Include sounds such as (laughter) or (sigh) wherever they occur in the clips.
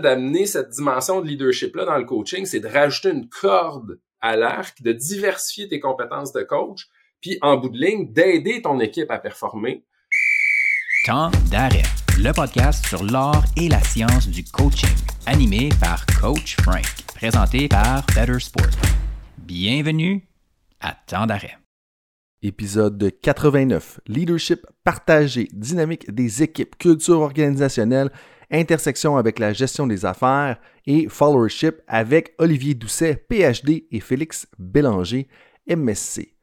d'amener cette dimension de leadership-là dans le coaching, c'est de rajouter une corde à l'arc, de diversifier tes compétences de coach, puis en bout de ligne, d'aider ton équipe à performer. Temps d'arrêt, le podcast sur l'art et la science du coaching, animé par Coach Frank, présenté par Better Sport. Bienvenue à Temps d'arrêt. Épisode 89. Leadership partagé, dynamique des équipes, culture organisationnelle, intersection avec la gestion des affaires et followership avec Olivier Doucet, PhD et Félix Bélanger, MSC.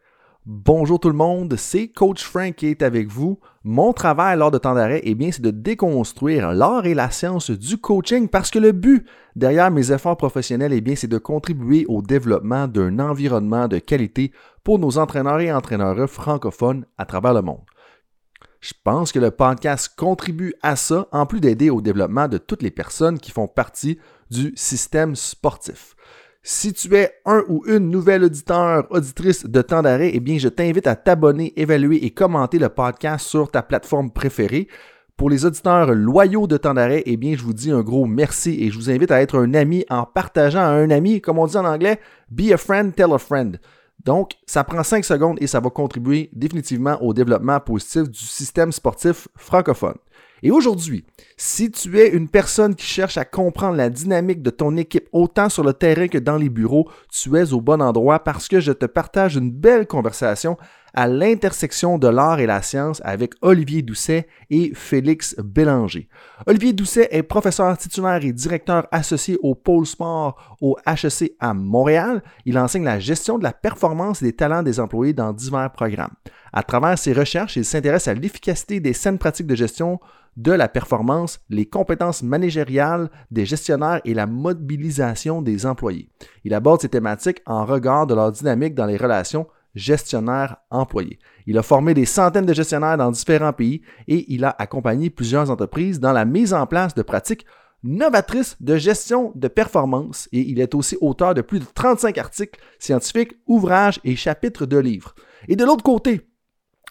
Bonjour tout le monde, c'est Coach Frank qui est avec vous. Mon travail lors de temps d'arrêt, eh bien, c'est de déconstruire l'art et la science du coaching parce que le but derrière mes efforts professionnels, eh bien, c'est de contribuer au développement d'un environnement de qualité pour nos entraîneurs et entraîneurs francophones à travers le monde. Je pense que le podcast contribue à ça, en plus d'aider au développement de toutes les personnes qui font partie du système sportif. Si tu es un ou une nouvelle auditeur, auditrice de temps d'arrêt, eh bien, je t'invite à t'abonner, évaluer et commenter le podcast sur ta plateforme préférée. Pour les auditeurs loyaux de temps d'arrêt, eh bien, je vous dis un gros merci et je vous invite à être un ami en partageant à un ami, comme on dit en anglais, be a friend, tell a friend. Donc, ça prend 5 secondes et ça va contribuer définitivement au développement positif du système sportif francophone. Et aujourd'hui, si tu es une personne qui cherche à comprendre la dynamique de ton équipe autant sur le terrain que dans les bureaux, tu es au bon endroit parce que je te partage une belle conversation à l'intersection de l'art et la science avec Olivier Doucet et Félix Bélanger. Olivier Doucet est professeur titulaire et directeur associé au pôle sport au HEC à Montréal. Il enseigne la gestion de la performance et des talents des employés dans divers programmes. À travers ses recherches, il s'intéresse à l'efficacité des saines pratiques de gestion de la performance, les compétences managériales des gestionnaires et la mobilisation des employés. Il aborde ces thématiques en regard de leur dynamique dans les relations gestionnaires-employés. Il a formé des centaines de gestionnaires dans différents pays et il a accompagné plusieurs entreprises dans la mise en place de pratiques novatrices de gestion de performance et il est aussi auteur de plus de 35 articles scientifiques, ouvrages et chapitres de livres. Et de l'autre côté,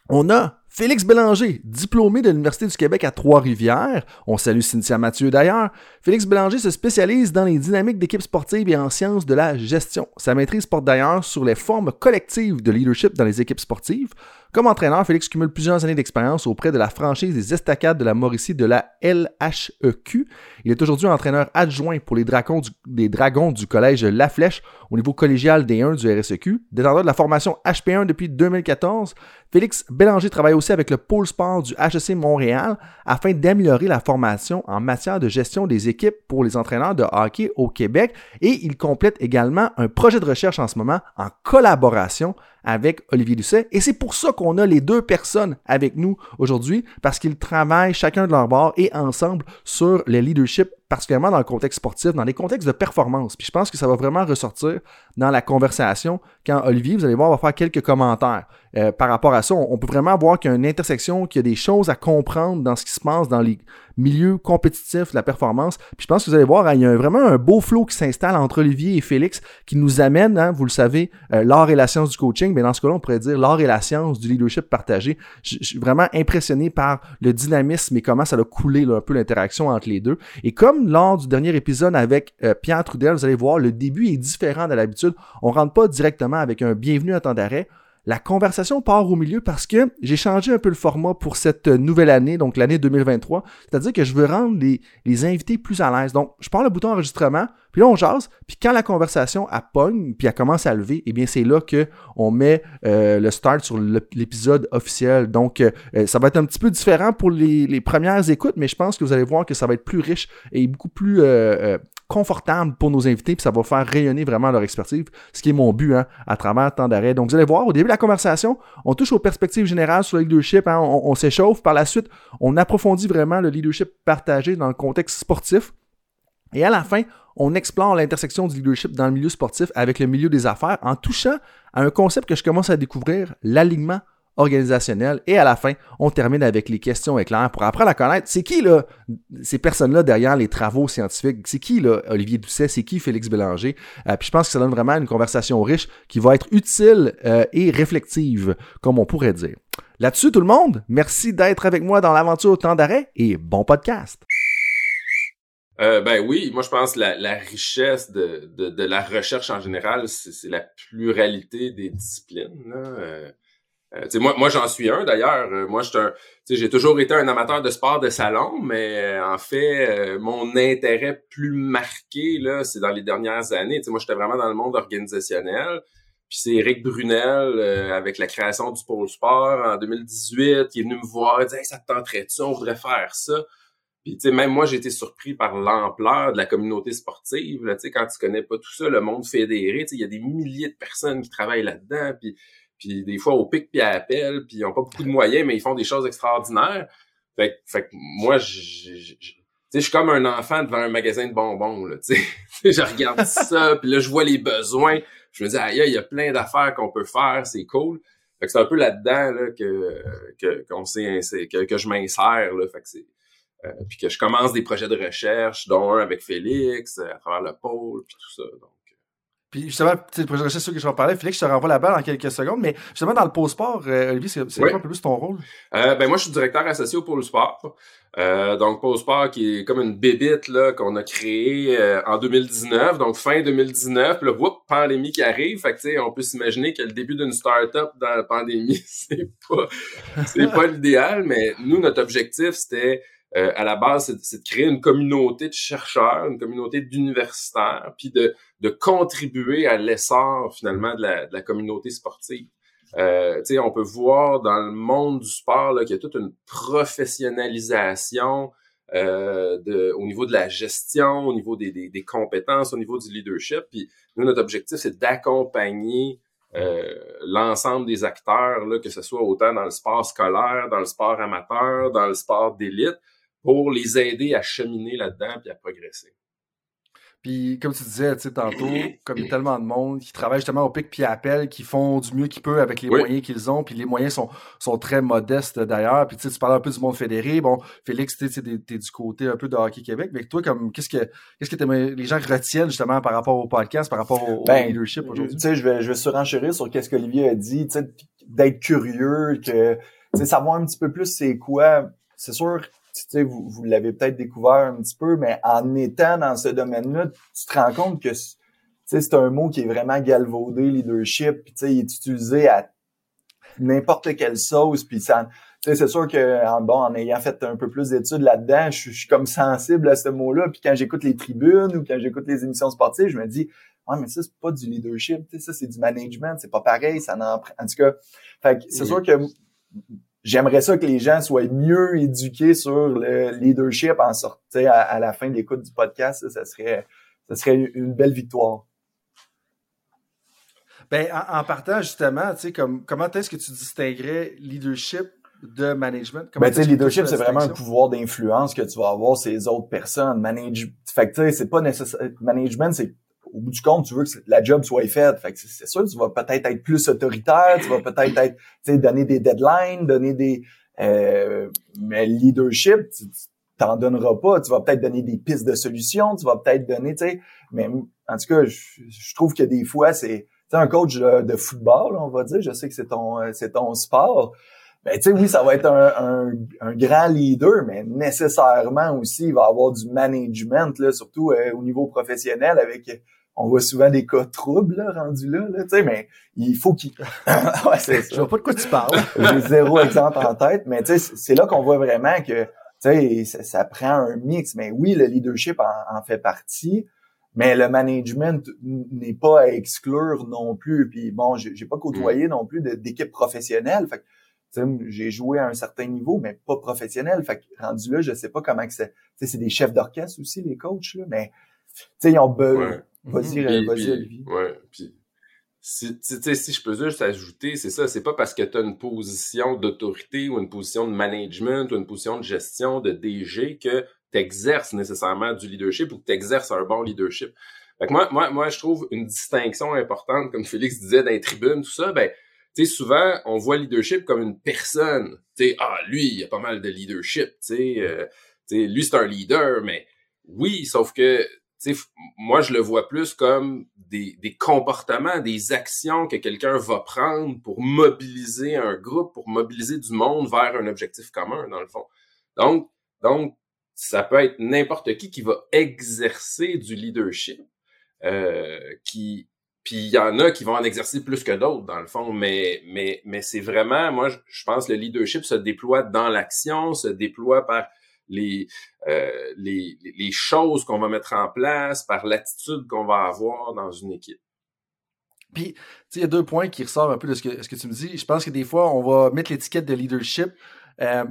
on a Félix Bélanger, diplômé de l'Université du Québec à Trois-Rivières. On salue Cynthia Mathieu d'ailleurs. Félix Bélanger se spécialise dans les dynamiques d'équipes sportives et en sciences de la gestion. Sa maîtrise porte d'ailleurs sur les formes collectives de leadership dans les équipes sportives. Comme entraîneur, Félix cumule plusieurs années d'expérience auprès de la franchise des Estacades de la Mauricie de la LHEQ. Il est aujourd'hui entraîneur adjoint pour les Dragons du, Collège La Flèche au niveau collégial D1 du RSEQ, détenteur de la formation HP1 depuis 2014. Félix Bélanger travaille aussi avec le pôle sport du HEC Montréal afin d'améliorer la formation en matière de gestion des équipes pour les entraîneurs de hockey au Québec. Et il complète également un projet de recherche en ce moment en collaboration avec Olivier Doucet. Et c'est pour ça qu'on a les deux personnes avec nous aujourd'hui, parce qu'ils travaillent chacun de leur bord et ensemble sur le leadership particulièrement dans le contexte sportif, dans les contextes de performance. Puis je pense que ça va vraiment ressortir dans la conversation quand Olivier, vous allez voir, va faire quelques commentaires euh, par rapport à ça. On, peut vraiment voir qu'il y a une intersection, qu'il y a des choses à comprendre dans ce qui se passe dans les milieux compétitifs de la performance. Puis je pense que vous allez voir, hein, il y a vraiment un beau flow qui s'installe entre Olivier et Félix qui nous amène, hein, vous le savez, euh, l'art et la science du coaching. Mais dans ce cas-là, on pourrait dire l'art et la science du leadership partagé. Je, suis vraiment impressionné par le dynamisme et comment ça a coulé un peu l'interaction entre les deux. Et comme lors du dernier épisode avec euh, Pierre Trudel, vous allez voir, le début est différent de l'habitude. On rentre pas directement avec un bienvenue à temps d'arrêt. La conversation part au milieu parce que j'ai changé un peu le format pour cette nouvelle année, donc l'année 2023. C'est-à-dire que je veux rendre les, les, invités plus à l'aise. Donc, je prends le bouton enregistrement, puis là, on jase, puis quand la conversation a pogne, puis elle commence à lever, eh bien, c'est là qu'on met euh, le start sur l'épisode officiel. Donc, euh, ça va être un petit peu différent pour les, premières écoutes, mais je pense que vous allez voir que ça va être plus riche et beaucoup plus euh, confortable pour nos invités, puis ça va faire rayonner vraiment leur expertise, ce qui est mon but hein, à travers tant d'arrêts. Donc, vous allez voir, au début de la conversation, on touche aux perspectives générales sur le leadership, hein, on, s'échauffe. Par la suite, on approfondit vraiment le leadership partagé dans le contexte sportif. Et à la fin, on explore l'intersection du leadership dans le milieu sportif avec le milieu des affaires en touchant à un concept que je commence à découvrir, l'alignement organisationnel. Et à la fin, on termine avec les questions éclairs pour apprendre à connaître c'est qui là, ces personnes-là derrière les travaux scientifiques. C'est qui là, Olivier Doucet, c'est qui Félix Bélanger? Euh, puis je pense que ça donne vraiment une conversation riche qui va être utile euh, et réflexive, comme on pourrait dire. Là-dessus, tout le monde, merci d'être avec moi dans l'aventure temps d'arrêt et bon podcast. Euh, ben oui, moi je pense que la, richesse de, la recherche en général, c'est la pluralité des disciplines. Là. Euh, euh moi, moi j'en suis un d'ailleurs. Euh, moi, j'ai toujours été un amateur de sport de salon, mais en fait, mon intérêt plus marqué là, c'est dans les dernières années. moi, j'étais vraiment dans le monde organisationnel. Puis c'est Eric Brunel, avec la création du pôle sport en 2018, qui est venu me voir et dit ça te tenterait-tu, on voudrait faire ça. Puis, tu sais, même moi, j'ai été surpris par l'ampleur de la communauté sportive. Là, quand tu connais pas tout ça, le monde fédéré, il y a des milliers de personnes qui travaillent là-dedans. Puis, puis des fois, au pic puis à appel, puis ils ont pas beaucoup de moyens, mais ils font des choses extraordinaires. Fait, fait que moi, je, suis comme un enfant devant un magasin de bonbons, là, tu sais. (laughs) je regarde ça, (laughs) puis là, je vois les besoins. Je me dis, aïe, il y a plein d'affaires qu'on peut faire, c'est cool. Fait que c'est un peu là-dedans là, que, que, qu'on que, que je m'insère. Là. Fait que c'est, euh, puis que je commence des projets de recherche, dont un avec Félix, à travers le pôle, puis tout ça. Donc. Puis justement, le projet de recherche sur que je vais en parler, Félix, je te renvoie la balle en quelques secondes, mais justement dans le pôle sport, Olivier, c'est quoi un peu plus ton rôle? Euh, ben moi, je suis directeur associé au pôle sport. Euh, donc pôle sport qui est comme une bébite là qu'on a créée en 2019, donc fin 2019, puis là, whoop, pandémie qui arrive, fait que tu sais, on peut s'imaginer que le début d'une start-up dans la pandémie, (laughs) c'est pas c'est pas l'idéal, mais nous notre objectif c'était euh, à la base, c'est de créer une communauté de chercheurs, une communauté d'universitaires, puis de, de contribuer à l'essor finalement de la, de la communauté sportive. Euh, on peut voir dans le monde du sport qu'il y a toute une professionnalisation euh, de, au niveau de la gestion, au niveau des, des, des, compétences, au niveau du leadership. Puis nous, notre objectif, c'est d'accompagner euh, l'ensemble des acteurs, là, que ce soit autant dans le sport scolaire, dans le sport amateur, dans le sport d'élite, pour les aider à cheminer là-dedans puis à progresser. Puis, comme tu disais, tu sais, tantôt, comme il y a tellement de monde qui travaille justement au pic puis appel, qui font du mieux qu'ils peuvent avec les moyens qu'ils ont, puis les moyens sont, sont très modestes d'ailleurs. Puis, tu sais, tu parles un peu du monde fédéré. Bon, Félix, tu sais, t'es du côté un peu de Hockey Québec. Mais toi, comme, qu'est-ce que, qu'est-ce que les gens retiennent justement par rapport au podcast, par rapport au, ben, leadership aujourd'hui? Tu sais, je vais, je vais surenchérir sur qu'est-ce qu'Olivier a dit, tu sais, d'être curieux, que, tu sais, savoir un petit peu plus c'est quoi. C'est sûr, vous, vous l'avez peut-être découvert un petit peu, mais en étant dans ce domaine-là, tu te rends compte que c'est un mot qui est vraiment galvaudé, leadership, puis il est utilisé à n'importe quelle sauce, puis ça... C'est sûr que en, bon, en ayant fait un peu plus d'études là-dedans, je, suis comme sensible à ce mot-là. Puis quand j'écoute les tribunes ou quand j'écoute les émissions sportives, je me dis Ouais, mais ça, c'est pas du leadership, ça, c'est du management, c'est pas pareil, ça en, en tout cas. Fait c'est sûr que j'aimerais ça que les gens soient mieux éduqués sur le leadership en sortant à, la fin de l'écoute du podcast. Ça, serait, ça serait une belle victoire. Ben, en, partant justement, tu sais, comme, comment est-ce que tu distinguerais leadership de management? Comment ben, tu sais, leadership, c'est vraiment un pouvoir d'influence que tu vas avoir sur les autres personnes. Manage... Fait que, tu sais, c'est pas nécessaire. Management, c'est au bout du compte, tu veux que la job soit faite. Fait que c'est sûr, tu vas peut-être être plus autoritaire, tu vas peut-être être, tu sais, donner des deadlines, donner des, euh, mais leadership, tu t'en donneras pas. Tu vas peut-être donner des pistes de solutions, tu vas peut-être donner, tu sais, mais en tout cas, je, trouve que des fois, c'est, tu un coach de, football, on va dire, je sais que c'est ton, c'est ton sport. Ben, tu sais, oui, ça va être un, un, grand leader, mais nécessairement aussi, il va avoir du management, là, surtout euh, au niveau professionnel, avec on voit souvent des cas troubles là, rendus là, là tu sais, mais il faut qu'il... (laughs) ouais, c'est Je vois pas de quoi tu parles. (laughs) J'ai zéro exemple en tête, mais tu sais, c'est là qu'on voit vraiment que tu sais, ça, prend un mix. Mais oui, le leadership en, fait partie, mais le management n'est pas à exclure non plus. Puis bon, j'ai pas côtoyé non plus d'équipe professionnelle. Fait j'ai joué à un certain niveau, mais pas professionnel. Fait que rendu là, je sais pas comment que c'est. C'est des chefs d'orchestre aussi, les coachs, là, mais ils ont besoin. Vas-y, euh, vas-y, Olivier. Ouais, puis si, si je peux juste ajouter, c'est ça, c'est pas parce que tu as une position d'autorité ou une position de management ou une position de gestion de DG que tu exerces nécessairement du leadership ou que tu exerces un bon leadership. Fait que moi, moi, moi, je trouve une distinction importante, comme Félix disait dans les tribunes, tout ça, ben, tu sais, souvent, on voit leadership comme une personne. Tu sais, ah, lui, il a pas mal de leadership, tu sais, euh, lui, c'est un leader, mais oui, sauf que moi, je le vois plus comme des, des comportements, des actions que quelqu'un va prendre pour mobiliser un groupe, pour mobiliser du monde vers un objectif commun, dans le fond. Donc, donc ça peut être n'importe qui qui va exercer du leadership, euh, qui puis il y en a qui vont en exercer plus que d'autres dans le fond, mais mais mais c'est vraiment moi je pense que le leadership se déploie dans l'action, se déploie par les, euh, les, les choses qu'on va mettre en place, par l'attitude qu'on va avoir dans une équipe. Puis, il y a deux points qui ressortent un peu de ce que, ce que tu me dis. Je pense que des fois, on va mettre l'étiquette de leadership euh,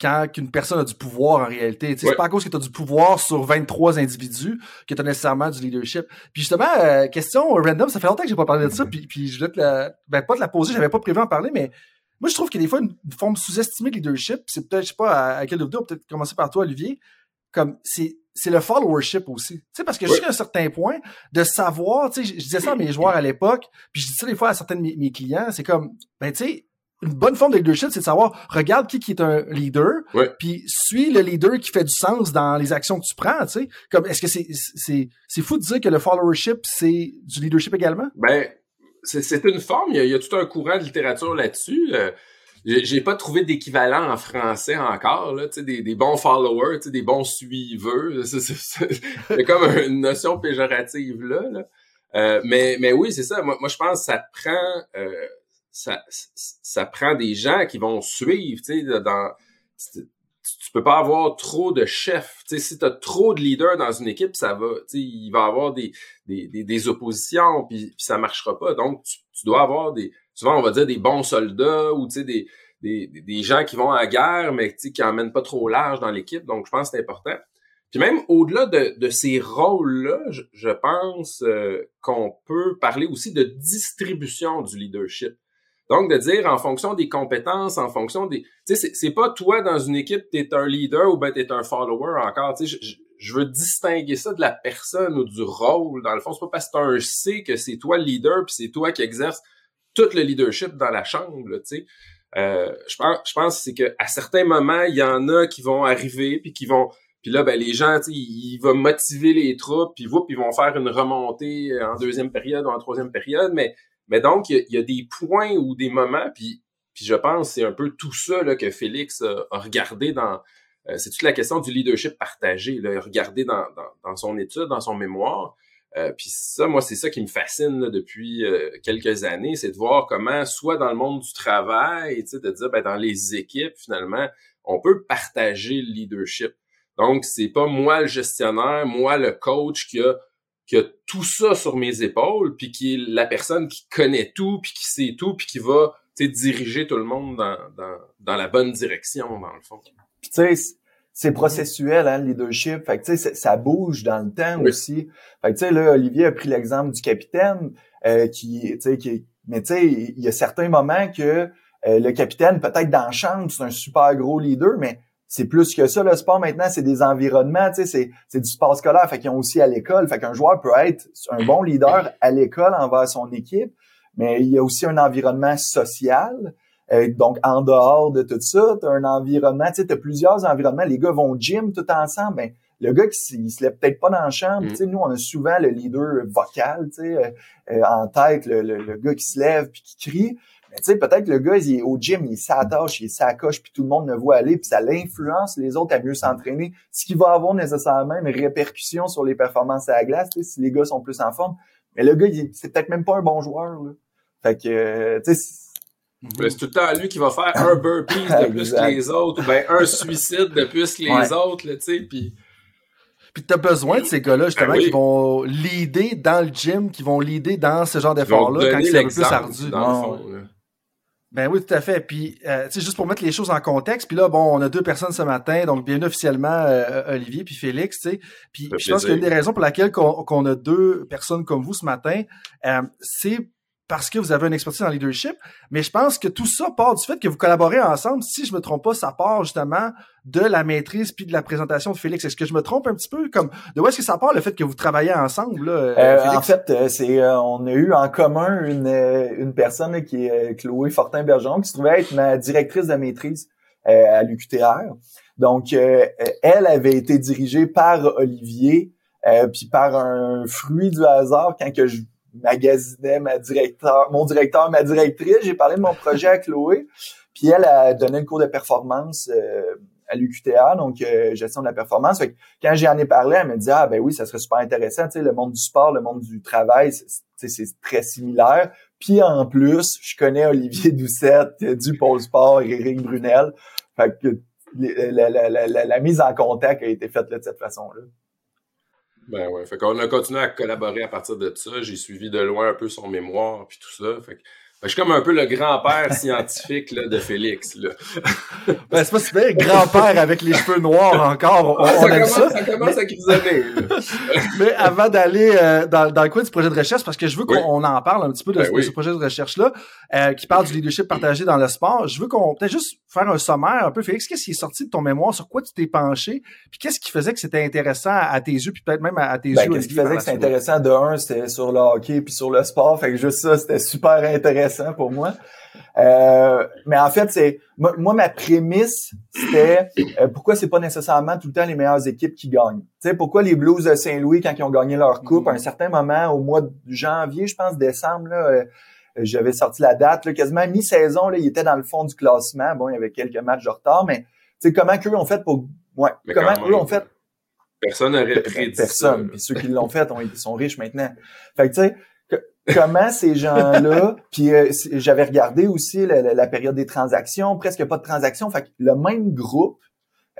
quand une personne a du pouvoir en réalité. C'est pas à cause que tu as du pouvoir sur 23 individus que tu as nécessairement du leadership. Puis justement, euh, question random, ça fait longtemps que j'ai pas parlé de ça, puis, puis je voulais te la, ben, pas te la poser, j'avais pas prévu en parler, mais moi, je trouve qu'il y a des fois une, forme sous-estimée de leadership. C'est peut-être, je sais pas, à, quelle vidéo, peut-être commencer par toi, Olivier. Comme, c'est, c'est le followership aussi. Tu sais, parce que jusqu'à un certain point, de savoir, tu sais, je, disais ça à mes joueurs à l'époque, puis je dis ça des fois à certains de mes, clients, c'est comme, ben, tu sais, une bonne forme de leadership, c'est de savoir, regarde qui, qui est un leader, puis suis le leader qui fait du sens dans les actions que tu prends, tu sais. Comme, est-ce que c'est, c'est, c'est fou de dire que le followership, c'est du leadership également? Ben, c'est une forme, il y, a, tout un courant de littérature là-dessus. Euh, j'ai pas trouvé d'équivalent en français encore, là, des, des bons followers, des bons suiveurs. (laughs) C'est comme une notion péjorative là. là. Euh, mais, mais oui, c'est ça. Moi, moi, je pense que ça prend euh, ça, ça prend des gens qui vont suivre, tu sais, dans tu peux pas avoir trop de chefs. Tu sais, si tu as trop de leaders dans une équipe, ça va, tu sais, il va avoir des, des, des, oppositions, puis, puis ça marchera pas. Donc, tu, dois avoir des, souvent on va dire des bons soldats ou tu sais, des, des, des gens qui vont à la guerre, mais tu qui emmènent pas trop large dans l'équipe. Donc, je pense que c'est important. Puis même au-delà de, de ces rôles-là, je, pense euh, qu'on peut parler aussi de distribution du leadership. Donc, de dire en fonction des compétences, en fonction des... Tu sais, c'est pas toi dans une équipe, t'es un leader ou ben t'es un follower encore. Tu sais, je, veux distinguer ça de la personne ou du rôle. Dans le fond, c'est pas parce que t'as un C que c'est toi le leader puis c'est toi qui exerce tout le leadership dans la chambre, tu sais. Euh, je pense, je pense c'est que à certains moments, il y en a qui vont arriver puis qui vont puis là, ben, les gens, ils, vont motiver les troupes, puis ils vont faire une remontée en deuxième période ou en troisième période, mais mais donc, il y, a des points ou des moments, puis, puis je pense c'est un peu tout ça là, que Félix a, regardé dans... Euh, c'est toute la question du leadership partagé, là, regardé dans, dans, son étude, dans son mémoire. Euh, puis ça, moi, c'est ça qui me fascine depuis euh, quelques années, c'est de voir comment, soit dans le monde du travail, de dire, ben, dans les équipes, finalement, on peut partager le leadership. Donc, c'est pas moi le gestionnaire, moi le coach qui a qui a tout ça sur mes épaules, puis qui est la personne qui connaît tout, puis qui sait tout, puis qui va diriger tout le monde dans, dans, dans la bonne direction, dans le fond. Puis tu sais, c'est processuel, hein, le leadership. Fait que tu sais, ça bouge dans le temps aussi. Fait que tu sais, là, Olivier a pris l'exemple du capitaine, euh, qui, tu sais, qui, mais tu sais, il y a certains moments que euh, le capitaine, peut-être dans le champ, c'est un super gros leader, mais c'est plus que ça, le sport maintenant, c'est des environnements, tu sais, c'est, du sport scolaire, fait qu'ils ont aussi à l'école. Fait qu'un joueur peut être un bon leader à l'école envers son équipe, mais il y a aussi un environnement social. Euh, donc, en dehors de tout ça, tu as un environnement, tu sais, as plusieurs environnements. Les gars vont au gym tout ensemble. Ben, le gars qui il se lève peut-être pas dans la chambre, mm. tu sais, nous, on a souvent le leader vocal, tu sais, euh, euh, en tête, le, le, gars qui se lève puis qui crie. Mais tu sais, peut-être que le gars, il est au gym, il s'attache, il s'accroche, puis tout le monde le voit aller, puis ça l'influence les autres à mieux s'entraîner, ce qui va avoir nécessairement une répercussion sur les performances à la glace, si les gars sont plus en forme. Mais le gars, c'est peut-être même pas un bon joueur. Là. Fait que, euh, tu sais, c'est tout le temps lui qui va faire un burpee de (laughs) plus que les autres, ou ben un suicide de plus que les autres, tu sais, puis... Puis t'as besoin de ces gars-là, justement, ben qui vont leader dans le gym, qui vont leader dans ce genre d'effort-là quand c'est un peu plus ardu. Dans le fond, ben oui, tout à fait. Puis, euh, juste pour mettre les choses en contexte, puis là, bon, on a deux personnes ce matin, donc bien officiellement euh, Olivier puis Félix, tu sais. Puis, je pense qu'une des raisons pour laquelle qu'on a deux personnes comme vous ce matin, euh, c'est parce que vous avez une expertise en leadership, mais je pense que tout ça part du fait que vous collaborez ensemble. Si je me trompe pas, ça part justement de la maîtrise puis de la présentation de Félix. Est-ce que je me trompe un petit peu? Comme de où est-ce que ça part le fait que vous travaillez ensemble là, euh, euh En fait, euh, c'est euh, on a eu en commun une une personne qui est Chloé Fortin Bergeron qui se trouvait être ma directrice de maîtrise à l'UQTR. Donc elle avait été dirigée par Olivier puis par un fruit du hasard quand que je magasinais ma directeur, mon directeur, ma directrice. J'ai parlé de mon projet à Chloé. Puis elle a donné le cours de performance euh, à l'UQTA, donc euh, gestion de la performance. Fait que quand j'en ai parlé, elle me dit ah ben oui, ça serait super intéressant. Tu sais, le monde du sport, le monde du travail, c'est très similaire. Puis en plus, je connais Olivier Doucette du Pôle Sport et Eric Brunel. Fait que la, la, la, la, mise en contact a été faite de cette façon-là. Ben ouais, fait qu'on a continué à collaborer à partir de ça. J'ai suivi de loin un peu son mémoire puis tout ça. Fait que je suis comme un peu le grand-père scientifique là, de Félix. Là. (laughs) ben, c'est pas super grand-père avec les cheveux noirs encore. On, ça, commence, ça. ça commence à grisonner. (laughs) Mais avant d'aller euh, dans, dans le coin du projet de recherche, parce que je veux qu'on en parle un petit peu de, ben ce, projet de recherche-là, euh, qui parle du leadership partagé dans le sport, je veux qu'on peut-être juste faire un sommaire un peu. Félix, qu'est-ce qui est sorti de ton mémoire? Sur quoi tu t'es penché? Puis qu'est-ce qui faisait que c'était intéressant à tes yeux, puis peut-être même à, tes ben, yeux? Qu'est-ce qui faisait que c'était intéressant? De un, c'était sur le hockey puis sur le sport. Fait que juste ça, c'était super intéressant pour moi. Euh, mais en fait, c'est moi, ma prémisse, c'était euh, pourquoi c'est pas nécessairement tout le temps les meilleures équipes qui gagnent? Tu sais, pourquoi les Blues de Saint-Louis, quand ils ont gagné leur coupe, à un certain moment, au mois de janvier, je pense, décembre, là, euh, j'avais sorti la date, là, quasiment mi-saison, là, ils étaient dans le fond du classement. Bon, il y avait quelques matchs de retard, mais tu sais, comment qu'eux ont fait pour. Ouais, comment eux ont fait? Personne n'aurait prédit Personne. Puis ceux qui l'ont fait, ils sont riches maintenant. Fait que tu sais, comment ces gens-là, (laughs) puis euh, j'avais regardé aussi la, période des transactions, presque pas de transactions, fait que le même groupe,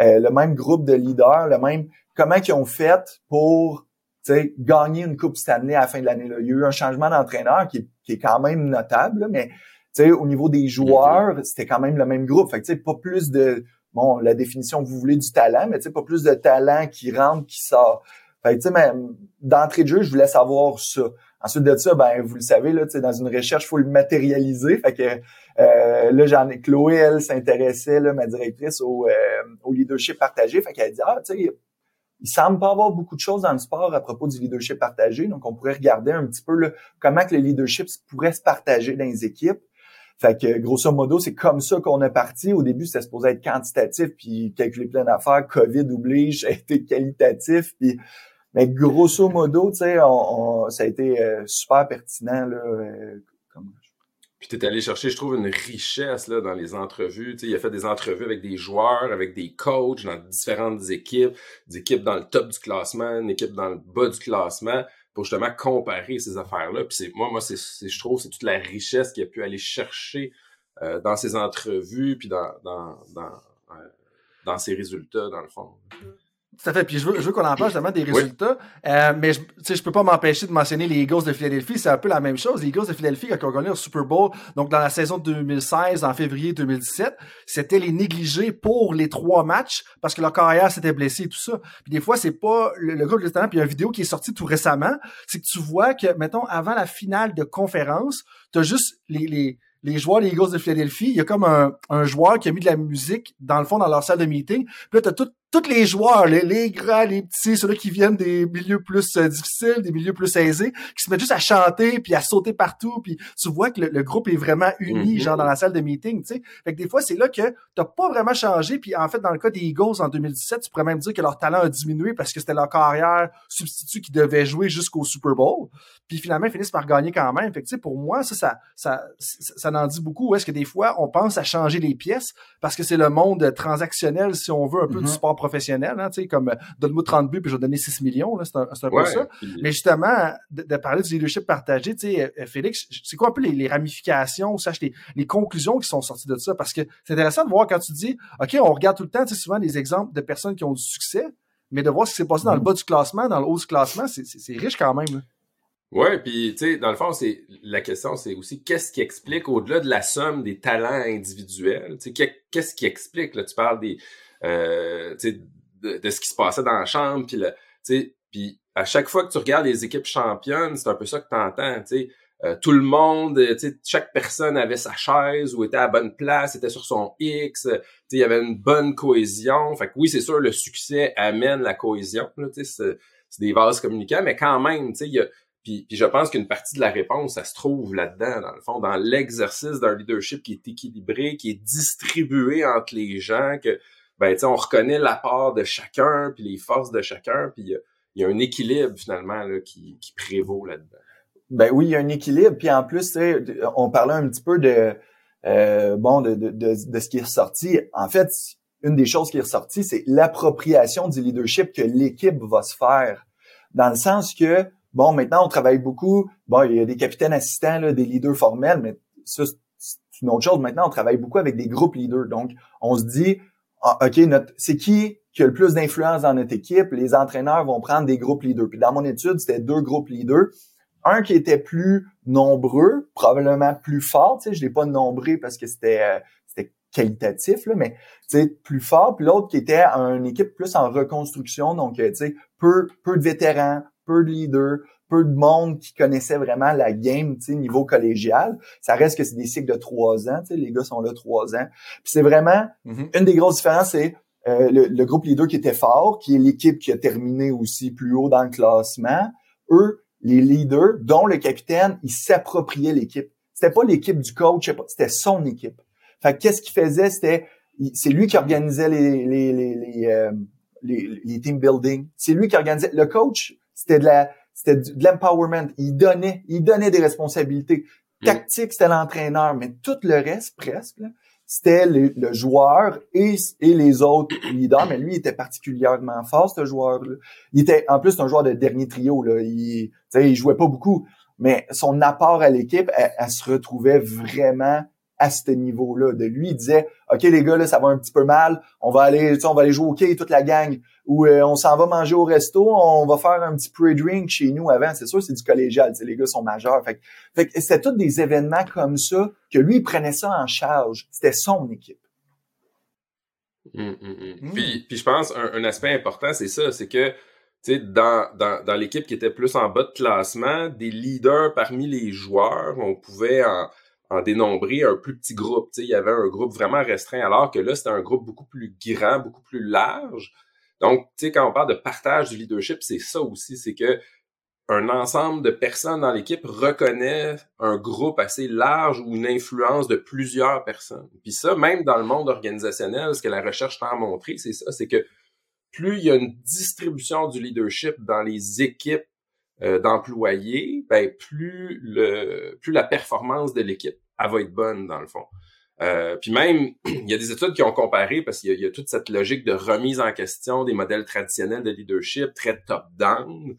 euh, le même groupe de leaders, le même, comment ils ont fait pour gagner une Coupe Stanley à la fin de l'année. Il y a eu un changement d'entraîneur qui, est quand même notable, mais au niveau des joueurs, c'était quand même le même groupe. Fait que pas plus de bon, la définition que vous voulez du talent, mais pas plus de talent qui rentre, qui sort. Fait tu sais, d'entrée de jeu, je voulais savoir ça. Ensuite de ça, ben vous le savez là, dans une recherche, il faut le matérialiser. Fait que euh, là, j'en ai Chloé, elle s'intéressait, ma directrice, au, euh, au leadership partagé. Fait qu'elle dit ah, tu sais, il semble pas avoir beaucoup de choses dans le sport à propos du leadership partagé. Donc, on pourrait regarder un petit peu là, comment que le leadership pourrait se partager dans les équipes. Fait que grosso modo, c'est comme ça qu'on est parti. Au début, c'était supposé être quantitatif, puis calculer plein d'affaires. COVID oblige, ça (laughs) a été qualitatif, puis mais grosso modo, tu sais, ça a été euh, super pertinent là. Euh, puis tu es allé chercher, je trouve, une richesse là, dans les entrevues. Tu sais, il a fait des entrevues avec des joueurs, avec des coachs dans différentes équipes, des équipes dans le top du classement, une équipe dans le bas du classement, pour justement comparer ces affaires-là. Puis c'est moi, moi, c'est, je trouve, c'est toute la richesse qu'il a pu aller chercher euh, dans ces entrevues, puis dans dans dans, dans ses résultats, dans le fond. Tout à fait. Puis je veux, je veux qu'on en parle justement des résultats. Euh, mais je, je peux pas m'empêcher de mentionner les Eagles de Philadelphie. C'est un peu la même chose. Les Eagles de Philadelphie, quand on gagné le Super Bowl, donc dans la saison 2016, en février 2017, c'était les négligés pour les trois matchs parce que leur carrière s'était blessée et tout ça. Puis des fois, c'est pas le, groupe de talent. Puis il y a une vidéo qui est sortie tout récemment. C'est que tu vois que, mettons, avant la finale de conférence, t'as juste les, les les joueurs des Eagles de Philadelphie, il y a comme un, un, joueur qui a mis de la musique dans le fond dans leur salle de meeting. Puis là, t'as tout, tous les joueurs, les, les, grands, les petits, ceux-là qui viennent des milieux plus euh, difficiles, des milieux plus aisés, qui se mettent juste à chanter puis à sauter partout, puis tu vois que le, groupe est vraiment uni, mm-hmm. genre dans la salle de meeting, tu sais. Fait que des fois, c'est là que t'as pas vraiment changé, puis en fait, dans le cas des Eagles en 2017, tu pourrais même dire que leur talent a diminué parce que c'était leur carrière substitut qui devait jouer jusqu'au Super Bowl, puis finalement, ils finissent par gagner quand même. Fait que, tu sais, pour moi, ça, ça, ça, ça, en dit beaucoup. Est-ce que des fois, on pense à changer les pièces parce que c'est le monde transactionnel, si on veut, un peu du mm-hmm. sport professionnel, hein, tu sais, comme euh, donne-moi 30 buts puis je vais donner 6 millions, là, c'est un, un peu ça. Mais justement, de, parler du leadership partagé, tu sais, euh, Félix, c'est quoi un peu les, ramifications, sache les, les conclusions qui sont sorties de ça? Parce que c'est intéressant de voir quand tu dis, OK, on regarde tout le temps, tu sais, souvent des exemples de personnes qui ont du succès, mais de voir ce qui s'est passé dans le mm-hmm. bas du classement, dans le haut du classement, c'est riche quand même. Là. Ouais, puis tu sais, dans le fond, c'est la question, c'est aussi qu'est-ce qui explique au-delà de la somme des talents individuels. Tu sais, qu'est-ce qui explique là Tu parles des, euh, tu sais, de, ce qui se passait dans la chambre, puis tu sais, puis à chaque fois que tu regardes les équipes championnes, c'est un peu ça que tu entends, tu sais. Euh, tout le monde, tu sais, chaque personne avait sa chaise ou était à la bonne place, était sur son X, tu sais, il y avait une bonne cohésion. Fait que oui, c'est sûr, le succès amène la cohésion, tu sais, c'est des vases communicants, mais quand même, tu sais, il y a puis, je pense qu'une partie de la réponse, ça se trouve là-dedans, dans le fond, dans l'exercice d'un leadership qui est équilibré, qui est distribué entre les gens, que ben tu sais, on reconnaît l'apport de chacun, puis les forces de chacun, puis il y, a un équilibre finalement là, qui, prévaut là-dedans. Ben oui, il y a un équilibre, puis en plus, on parlait un petit peu de euh, bon de, de, de, ce qui est ressorti. En fait, une des choses qui est ressortie, c'est l'appropriation du leadership que l'équipe va se faire. Dans le sens que, bon, maintenant, on travaille beaucoup, bon, il y a des capitaines assistants, là, des leaders formels, mais ça, c'est une autre chose. Maintenant, on travaille beaucoup avec des groupes leaders. Donc, on se dit, ah, OK, notre, c'est qui qui a le plus d'influence dans notre équipe? Les entraîneurs vont prendre des groupes leaders. Puis dans mon étude, c'était deux groupes leaders. Un qui était plus nombreux, probablement plus fort. Tu sais, je l'ai pas nombré parce que c'était euh, qualitatif, là, mais plus fort, puis l'autre qui était une équipe plus en reconstruction, donc euh, peu, peu de vétérans, peu de leaders, peu de monde qui connaissait vraiment la game niveau collégial. Ça reste que c'est des cycles de trois ans, les gars sont là trois ans. Puis c'est vraiment mm-hmm. une des grosses différences, c'est euh, le, groupe leader qui était fort, qui est l'équipe qui a terminé aussi plus haut dans le classement. Eux, les leaders, dont le capitaine, ils s'appropriaient l'équipe. C'était pas l'équipe du coach, c'était son équipe. Fait qu'est-ce qu'il faisait, c'était c'est lui qui organisait les les les les, euh, les, team building. C'est lui qui organisait. Le coach, c'était de la c'était de l'empowerment. Il donnait il donnait des responsabilités. Mm. Tactique, c'était l'entraîneur, mais tout le reste presque c'était le, joueur et, et les autres leaders, mais lui, il était particulièrement fort, ce joueur-là. Il était, en plus, un joueur de dernier trio, là. Il, il jouait pas beaucoup, mais son apport à l'équipe, elle, se retrouvait vraiment à ce niveau-là. De lui, il disait, OK, les gars, là, ça va un petit peu mal. On va aller, on va aller jouer au hockey, toute la gang. Ou euh, on s'en va manger au resto. On va faire un petit pre-drink chez nous avant. C'est sûr, c'est du collégial. Les gars sont majeurs. Fait, fait que c'était tous des événements comme ça que lui, il prenait ça en charge. C'était son équipe. Hum, hum, hum. Puis, puis je pense un, un aspect important, c'est ça, c'est que dans, dans, dans l'équipe qui était plus en bas de classement, des leaders parmi les joueurs, on pouvait en, en dénombrer un plus petit groupe. Il y avait un groupe vraiment restreint, alors que là, c'était un groupe beaucoup plus grand, beaucoup plus large. Donc, tu sais, quand on parle de partage du leadership, c'est ça aussi, c'est que un ensemble de personnes dans l'équipe reconnaît un groupe assez large ou une influence de plusieurs personnes. Puis ça, même dans le monde organisationnel, ce que la recherche tend à montrer, c'est ça, c'est que plus il y a une distribution du leadership dans les équipes euh, d'employés, ben plus le plus la performance de l'équipe va être bonne dans le fond. Euh, puis même, (clears throat) il y a des études qui ont comparé parce qu'il y, a toute cette logique de remise en question des modèles traditionnels de leadership très top-down.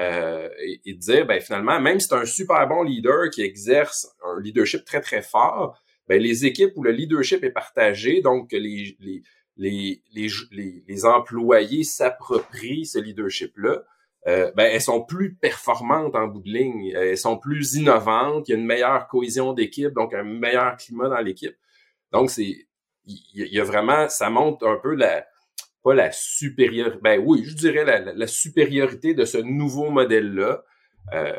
Euh, et, et, dire, ben finalement, même si c'est un super bon leader qui exerce un leadership très très fort, ben les équipes où le leadership est partagé, donc les les les les, les employés s'approprient ce leadership-là, euh, ben, elles sont plus performantes en bout de ligne, elles sont plus innovantes, il y a une meilleure cohésion d'équipe, donc un meilleur climat dans l'équipe. Donc, c'est il y, a vraiment, ça montre un peu la, pas la supériorité, ben oui, je dirais la, la supériorité de ce nouveau modèle-là, euh,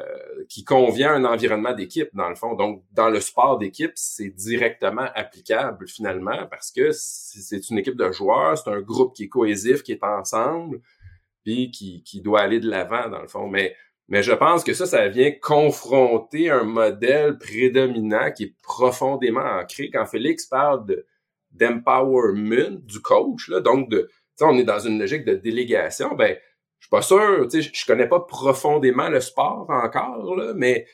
qui convient à un environnement d'équipe, dans le fond. Donc, dans le sport d'équipe, c'est directement applicable finalement parce que c'est une équipe de joueurs, c'est un groupe qui est cohésif, qui est ensemble, qui, qui doit aller de l'avant, dans le fond. Mais, mais je pense que ça, ça vient confronter un modèle prédominant qui est profondément ancré. Quand Félix parle de d'empowerment du coach, là, donc de, on est dans une logique de délégation, ben, je suis pas sûr, sais, je connais pas profondément le sport encore, là, mais,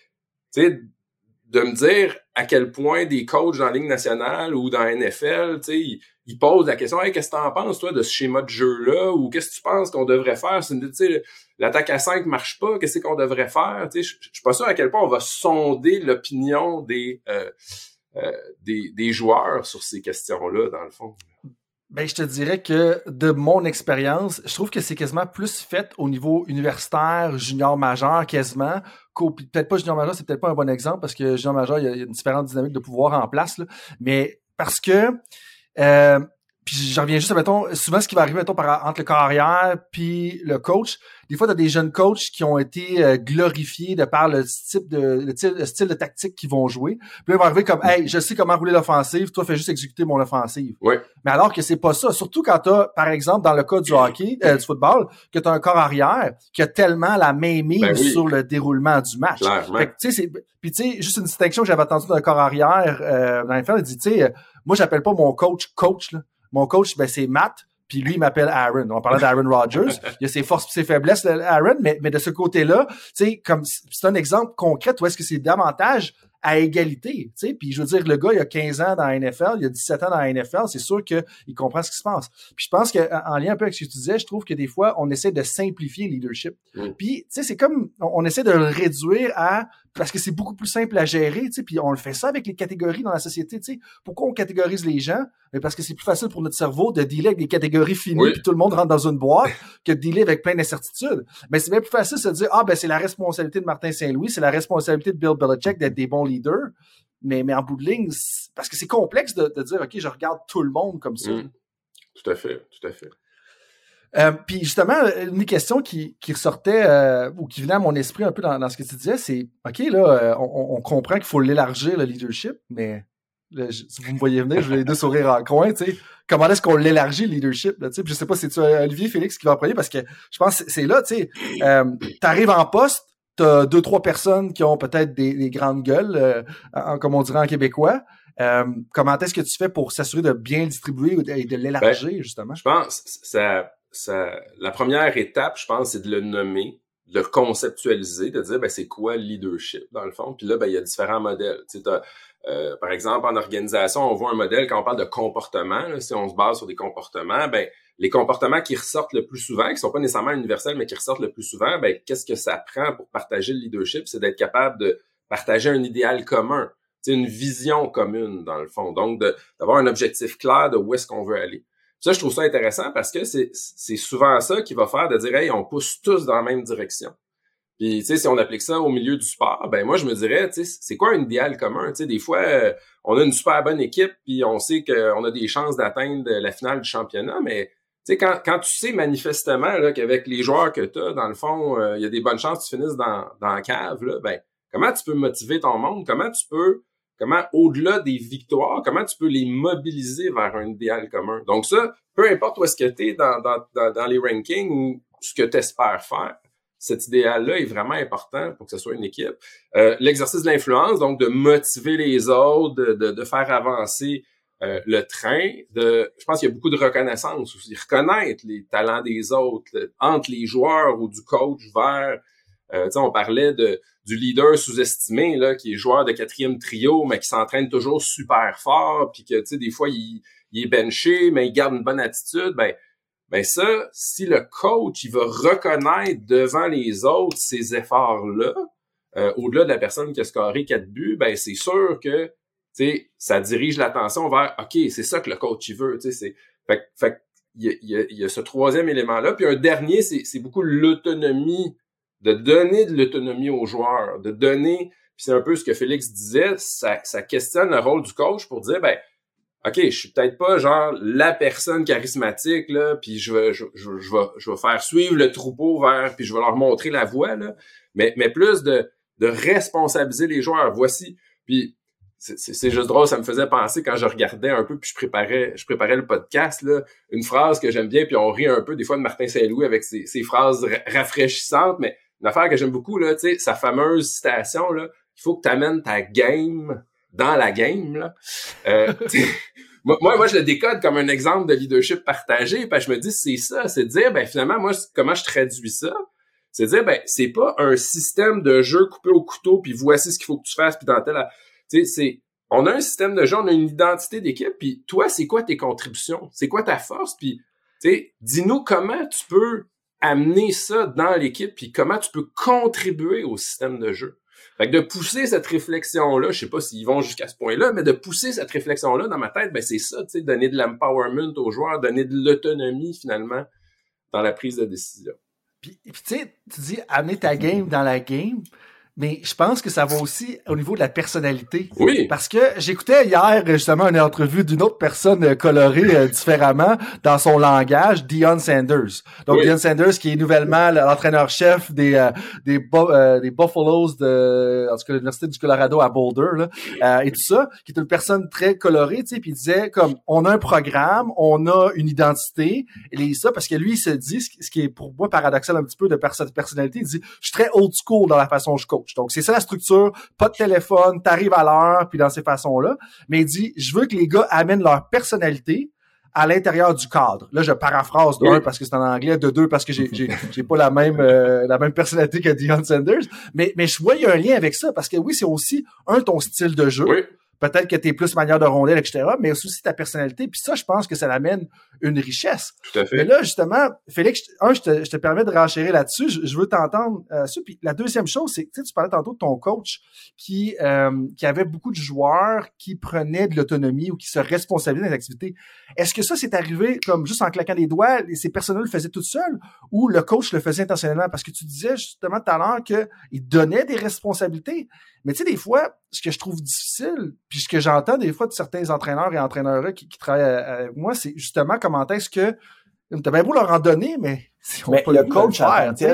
de me dire à quel point des coachs dans la Ligue nationale ou dans la NFL, tu sais, il pose la question hey, qu'est-ce que tu en penses toi de ce schéma de jeu là ou qu'est-ce que tu penses qu'on devrait faire? L'attaque à 5 marche pas qu'est-ce qu'on devrait faire? Je suis pas sûr à quel point on va sonder l'opinion des, euh, euh, des, des joueurs sur ces questions là dans le fond. Ben, je te dirais que de mon expérience, je trouve que c'est quasiment plus fait au niveau universitaire, junior majeur, quasiment. Peut-être pas junior majeur, c'est peut-être pas un bon exemple parce que junior majeur, il y a une différente dynamique de pouvoir en place. Là. Mais parce que euh, puis j'en reviens juste à, mettons, souvent ce qui va arriver, mettons, par, entre le carrière puis le coach, des fois, tu as des jeunes coachs qui ont été euh, glorifiés de par le type de le, style de tactique qu'ils vont jouer. Puis là, ils vont arriver comme Hey, je sais comment rouler l'offensive, toi fais juste exécuter mon offensive. Oui. Mais alors que c'est pas ça. Surtout quand t'as, par exemple, dans le cas du hockey, euh, du football, que tu as un corps arrière qui a tellement la même mise ben sur le déroulement du match. Fait tu sais, Puis tu sais, juste une distinction que j'avais entendue d'un corps arrière euh, dans les il dit, tu sais, moi j'appelle pas mon coach coach. Là. Mon coach, ben, c'est Matt, puis lui, il m'appelle Aaron. On parlait d'Aaron Rodgers. (laughs) Il y a ses forces et ses faiblesses, Aaron, mais, mais de ce côté-là, tu sais, comme c'est un exemple concret où est-ce que c'est davantage à égalité, tu sais. Puis je veux dire, le gars, il a 15 ans dans la NFL, il a 17 ans dans la NFL, c'est sûr qu'il comprend ce qui se passe. Puis je pense qu'en lien un peu avec ce que tu disais, je trouve que des fois, on essaie de simplifier le leadership. Puis, tu sais, c'est comme, on, essaie de le réduire à, parce que c'est beaucoup plus simple à gérer, tu sais, puis on le fait ça avec les catégories dans la société, tu sais. Pourquoi on catégorise les gens? Mais parce que c'est plus facile pour notre cerveau de dealer avec des catégories finies, puis tout le monde rentre dans une boîte, (laughs) que de dealer avec plein d'incertitudes. Mais c'est bien plus facile de se dire, ah, ben, c'est la responsabilité de Martin Saint-Louis, c'est la responsabilité de Bill Belichick d'être des bons leaders. Mais, mais en bout de ligne, parce que c'est complexe de, dire, OK, je regarde tout le monde comme ça. Mm. Tout à fait, tout à fait. Euh, puis justement, une question qui, qui ressortait euh, ou qui venait à mon esprit un peu dans, ce que tu disais, c'est OK, là, euh, on, comprend qu'il faut l'élargir, le leadership, mais si vous me voyez venir, je vais les deux sourire en coin, tu sais. Comment est-ce qu'on l'élargit, le leadership? Là, je sais pas si c'est Olivier Félix qui va en premier parce que je pense que c'est là, tu sais. tu arrives en poste, t'as deux, trois personnes qui ont peut-être des, grandes gueules, comme on dirait en québécois. comment est-ce que tu fais pour s'assurer de bien le distribuer et de l'élargir, ben, justement? Je pense ça la première étape, je pense, c'est de le nommer, de le conceptualiser, de dire ben, c'est quoi le leadership dans le fond? Puis là, ben, il y a différents modèles. Tu sais, euh, par exemple, en organisation, on voit un modèle quand on parle de comportement. si on se base sur des comportements, ben les comportements qui ressortent le plus souvent, qui sont pas nécessairement universels, mais qui ressortent le plus souvent, ben qu'est-ce que ça prend pour partager le leadership? C'est d'être capable de partager un idéal commun, une vision commune dans le fond. Donc d'avoir un objectif clair de où est-ce qu'on veut aller. Ça, je trouve ça intéressant parce que c'est souvent ça qui va faire de dire, hey, on pousse tous dans la même direction. Puis, tu sais, si on applique ça au milieu du sport, ben moi, je me dirais, tu sais, c'est quoi un idéal commun? Tu sais, des fois, euh, on a une super bonne équipe, puis on sait qu'on a des chances d'atteindre la finale du championnat, mais tu sais, quand, quand tu sais manifestement qu'avec les joueurs que tu as, dans le fond, euh, il y a des bonnes chances que tu finisses dans, dans la cave, là, ben, comment tu peux motiver ton monde? Comment tu peux comment, au-delà des victoires, comment tu peux les mobiliser vers un idéal commun? Donc ça, peu importe où est-ce que tu es dans, dans, dans, les rankings ou ce que tu espères faire, cet idéal-là est vraiment important pour que ce soit une équipe. Euh, l'exercice de l'influence, donc de motiver les autres, de, faire avancer euh, le train. Je pense qu'il y a beaucoup de reconnaissance aussi, reconnaître les talents des autres entre les joueurs ou du coach vers euh, on parlait de, du leader sous-estimé, là, qui est joueur de quatrième trio, mais qui s'entraîne toujours super fort, puis que, des fois, il, est benché, mais il garde une bonne attitude. Ben, ben ça, si le coach, il va reconnaître devant les autres ces efforts-là, euh, au-delà de la personne qui a scoré quatre buts, ben c'est sûr que, ça dirige l'attention vers, OK, c'est ça que le coach, il veut, c'est... Fait, fait il y, a, il y a ce troisième élément-là. Puis un dernier, c'est beaucoup l'autonomie de donner de l'autonomie aux joueurs, de donner, puis c'est un peu ce que Félix disait, ça, questionne le rôle du coach pour dire, ben, OK, je suis peut-être pas genre la personne charismatique, là, puis je vais, je, je, je, vais, je vais faire suivre le troupeau vers, puis je vais leur montrer la voie, là, mais, mais plus de, de responsabiliser les joueurs. Voici, puis c'est juste drôle, ça me faisait penser quand je regardais un peu, puis je préparais, je préparais le podcast, là, une phrase que j'aime bien, puis on rit un peu des fois de Martin Saint-Louis avec ses, ses phrases rafraîchissantes, mais une affaire que j'aime beaucoup, là, tu sais, sa fameuse citation, là, il faut que tu amènes ta game dans la game, là. Euh, (laughs) moi, moi, je le décode comme un exemple de leadership partagé, parce que je me dis, c'est ça, c'est de dire, ben, finalement, moi, comment je traduis ça? C'est de dire, ben, c'est pas un système de jeu coupé au couteau, puis voici ce qu'il faut que tu fasses, puis dans tel... Tu sais, c'est... On a un système de jeu, on a une identité d'équipe, puis toi, c'est quoi tes contributions? C'est quoi ta force? Puis, tu sais, dis-nous comment tu peux amener ça dans l'équipe, puis comment tu peux contribuer au système de jeu. Fait de pousser cette réflexion-là, je sais pas s'ils vont jusqu'à ce point-là, mais de pousser cette réflexion-là dans ma tête, ben c'est ça, tu sais, donner de l'empowerment aux joueurs, donner de l'autonomie finalement dans la prise de décision. Puis tu sais, tu dis amener ta game dans la game. Mais je pense que ça va aussi au niveau de la personnalité. Oui. Parce que j'écoutais hier justement une entrevue d'une autre personne euh, colorée euh, différemment dans son langage, Dion Sanders. Donc Dion Sanders qui est nouvellement l'entraîneur-chef des euh, des, des Buffaloes de en tout cas l'université du Colorado à Boulder là, et tout ça, qui est une personne très colorée, tu sais, puis il disait comme on a un programme, on a une identité, et ça parce que lui il se dit ce qui est pour moi paradoxal un petit peu de personnalité, il dit je suis très old school dans la façon dont je coach. Donc, c'est ça la structure. Pas de téléphone, t'arrives à l'heure, puis dans ces façons-là. Mais il dit, je veux que les gars amènent leur personnalité à l'intérieur du cadre. Là, je paraphrase de un parce que c'est en anglais, de deux parce que j'ai (laughs) j'ai pas la même euh, la même personnalité que Deion Sanders, mais mais je vois il y a un lien avec ça parce que oui, c'est aussi un ton style de jeu. Oui peut-être que tu es plus manière de rondelle, etc., mais aussi ta personnalité. Puis ça, je pense que ça l'amène une richesse. Tout à fait. Mais là, justement, Félix, un, je te, je te permets de renchérir là-dessus. Je, veux t'entendre euh, Puis la deuxième chose, c'est que tu parlais tantôt de ton coach qui, euh, qui avait beaucoup de joueurs qui prenaient de l'autonomie ou qui se responsabilisaient des activités. Est-ce que ça, c'est arrivé comme juste en claquant des doigts, et ces personnes le faisaient toutes seules, ou le coach le faisait intentionnellement? Parce que tu disais justement tout à l'heure qu'il donnait des responsabilités. Mais tu sais, des fois, ce que je trouve difficile, puis ce que j'entends des fois de certains entraîneurs et entraîneurs qui, qui travaillent avec moi, c'est justement comment est-ce que T'as bien beau leur en donner, mais (laughs) si on mais le coach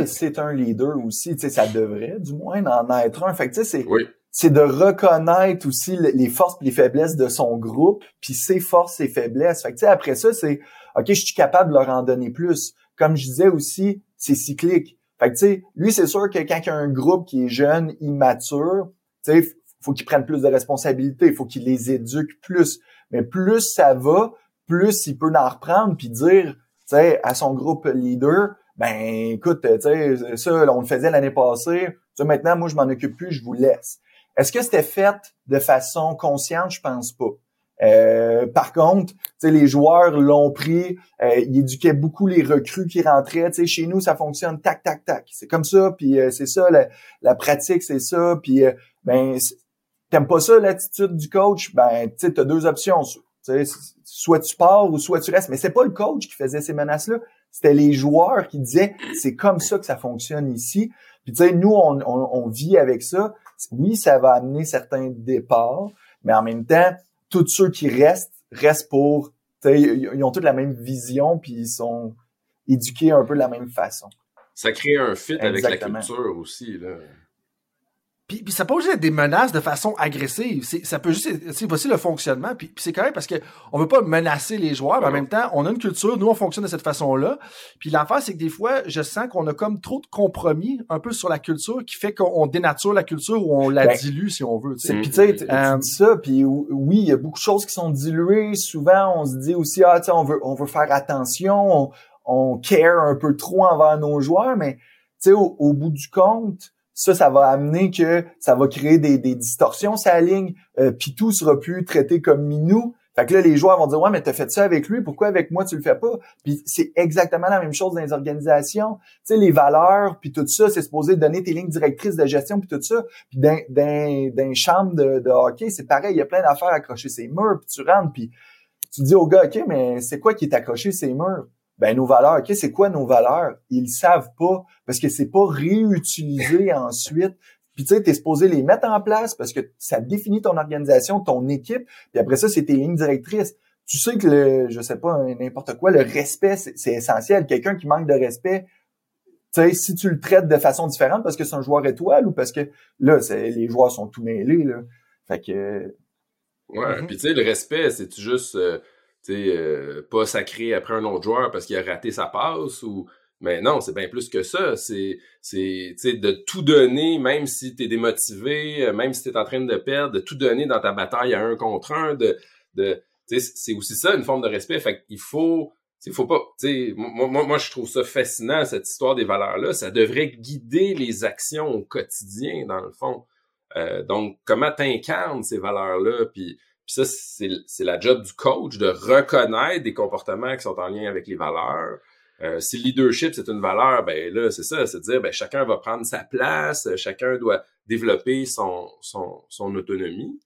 c'est un leader aussi, tu sais, ça devrait du moins en être un. Fait que tu sais, c'est c'est de reconnaître aussi les forces et les faiblesses de son groupe, puis ses forces et faiblesses. Fait que tu sais, après ça, c'est OK, je suis capable de leur en donner plus. Comme je disais aussi, c'est cyclique. Fait que tu sais, lui, c'est sûr que quand il y a un groupe qui est jeune, immature, tu sais, faut qu'il prenne plus de responsabilités, il faut qu'il les éduque plus. Mais plus ça va, plus il peut en reprendre puis dire, tu sais, à son groupe leader, ben écoute, tu sais, ça, on le faisait l'année passée, tu maintenant, moi, je m'en occupe plus, je vous laisse. Est-ce que c'était fait de façon consciente? Je pense pas. Euh, par contre, les joueurs l'ont pris, euh, ils éduquaient beaucoup les recrues qui rentraient. sais, chez nous, ça fonctionne tac, tac, tac. C'est comme ça, puis euh, c'est ça, la, la pratique, c'est ça. Puis euh, ben t'aimes pas ça l'attitude du coach, ben tu as deux options. Soit tu pars ou soit tu restes. Mais c'est pas le coach qui faisait ces menaces-là. C'était les joueurs qui disaient c'est comme ça que ça fonctionne ici. Puis tu sais, nous, on, on, vit avec ça. Oui, ça va amener certains départs, mais en même temps, tous ceux qui restent restent pour. Ils ont toutes la même vision, puis ils sont éduqués un peu de la même façon. Ça crée un fit avec la culture aussi. Là. Puis, puis ça peut aussi être des menaces de façon agressive. C'est, ça peut juste c'est voici le fonctionnement. Puis, puis c'est correct parce que on veut pas menacer les joueurs, mais en même temps, on a une culture, nous on fonctionne de cette façon-là. Puis l'affaire, c'est que des fois, je sens qu'on a comme trop de compromis un peu sur la culture qui fait qu'on dénature la culture ou on la ben, dilue si on veut. Puis tu sais, tu euh, dis ça, puis oui, il y a beaucoup de choses qui sont diluées. Souvent, on se dit aussi ah tu on veut on veut faire attention, on, on care un peu trop envers nos joueurs, mais tu sais au bout du compte ça, ça va amener que ça va créer des, des distorsions sa ligne, euh, puis tout sera plus traité comme minou. Fait que là, les joueurs vont dire Ouais, mais t'as fait ça avec lui, pourquoi avec moi tu le fais pas? Puis c'est exactement la même chose dans les organisations. Tu sais, les valeurs, puis tout ça, c'est supposé donner tes lignes directrices de gestion, puis tout ça. Puis dans, dans, dans chambre de, de hockey, c'est pareil, il y a plein d'affaires à accrocher ses murs, puis tu rentres, puis tu dis au gars, OK, mais c'est quoi qui est accroché ces murs? Ben nos valeurs, ok, c'est quoi nos valeurs? Ils savent pas parce que c'est pas réutilisé (laughs) ensuite. Puis tu sais, t'es supposé les mettre en place parce que ça définit ton organisation, ton équipe. Puis après ça, c'est tes lignes directrices. Tu sais que le, je sais pas, n'importe quoi, le respect, c'est essentiel. Quelqu'un qui manque de respect, tu sais, si tu le traites de façon différente parce que c'est un joueur étoile ou parce que là, les joueurs sont tout mêlés, là. Fait que. Ouais, puis tu sais, le respect, c'est juste. Euh, euh, pas sacré après un autre joueur parce qu'il a raté sa passe ou mais non, c'est bien plus que ça. C'est, c'est, de tout donner, même si tu es démotivé, euh, même si tu en train de perdre, de tout donner dans ta bataille à un contre un. De, de, c'est aussi ça, une forme de respect. Fait qu'il faut, il faut pas, moi, moi, moi, je trouve ça fascinant, cette histoire des valeurs-là. Ça devrait guider les actions au quotidien, dans le fond. Euh, donc, comment t'incarnes ces valeurs-là, puis puis ça, c'est la job du coach de reconnaître des comportements qui sont en lien avec les valeurs. Euh, si le leadership, c'est une valeur, ben là, c'est ça, c'est dire, ben chacun va prendre sa place, chacun doit développer son, son, son autonomie.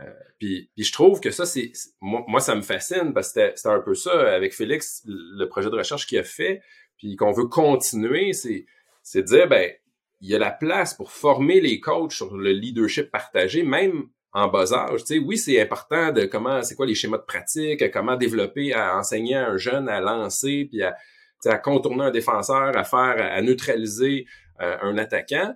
Euh, puis, puis je trouve que ça, c'est moi, ça me fascine parce que c'était un peu ça avec Félix, le projet de recherche qu'il a fait, puis qu'on veut continuer, c'est c'est dire, ben il y a la place pour former les coachs sur le leadership partagé, même en bas âge. Tu sais, oui, c'est important de comment, c'est quoi les schémas de pratique, comment développer, à enseigner à un jeune à lancer, puis à, contourner un défenseur, à faire, à neutraliser euh, un attaquant.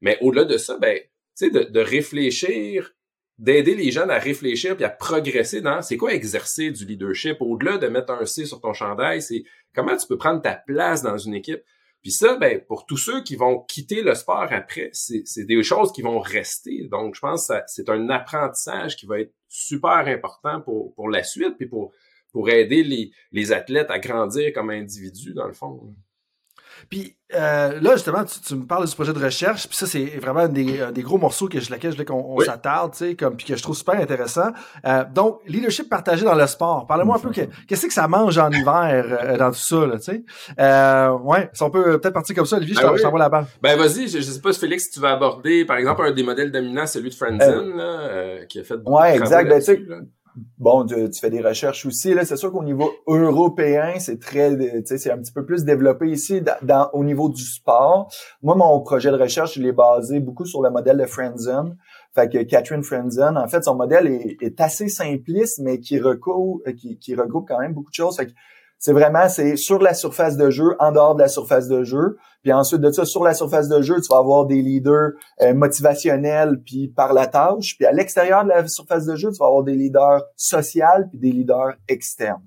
Mais au-delà de ça, ben, tu sais, de, de, réfléchir, d'aider les jeunes à réfléchir puis à progresser dans c'est quoi exercer du leadership au-delà de mettre un C sur ton chandail, c'est comment tu peux prendre ta place dans une équipe. Puis ça, ben, pour tous ceux qui vont quitter le sport après, c'est des choses qui vont rester. Donc, je pense que c'est un apprentissage qui va être super important pour, pour la suite, puis pour, pour aider les, les athlètes à grandir comme individus, dans le fond. Puis euh, là, justement, tu, me parles du projet de recherche, puis ça, c'est vraiment des, des, gros morceaux que je, laquelle je voulais qu'on s'attarde, tu sais, comme, puis que je trouve super intéressant. Euh, donc, leadership partagé dans le sport. Parlez-moi un peu, qu'est-ce que ça mange en hiver euh, dans tout ça, là, tu sais? Euh, ouais, si on peut peut-être partir comme ça, Olivier, je ben t'envoie la balle. Ben vas-y, je, sais pas, Félix, si tu vas aborder, par exemple, un des modèles dominants, celui de Franzen, là, qui a fait beaucoup Ouais, exact. Ben, tu bon, tu, fais des recherches aussi. Là, c'est sûr qu'au niveau européen, c'est très, c'est un petit peu plus développé ici dans, au niveau du sport. Moi, mon projet de recherche, il est basé beaucoup sur le modèle de Friendzone. Fait que Catherine Friendzone, en fait, son modèle est, assez simpliste, mais qui recoupe, qui, qui regroupe quand même beaucoup de choses. Fait que c'est vraiment, c'est sur la surface de jeu, en dehors de la surface de jeu. Puis ensuite de ça, sur la surface de jeu, tu vas avoir des leaders euh, motivationnels puis par la tâche. Puis à l'extérieur de la surface de jeu, tu vas avoir des leaders sociaux puis des leaders externes.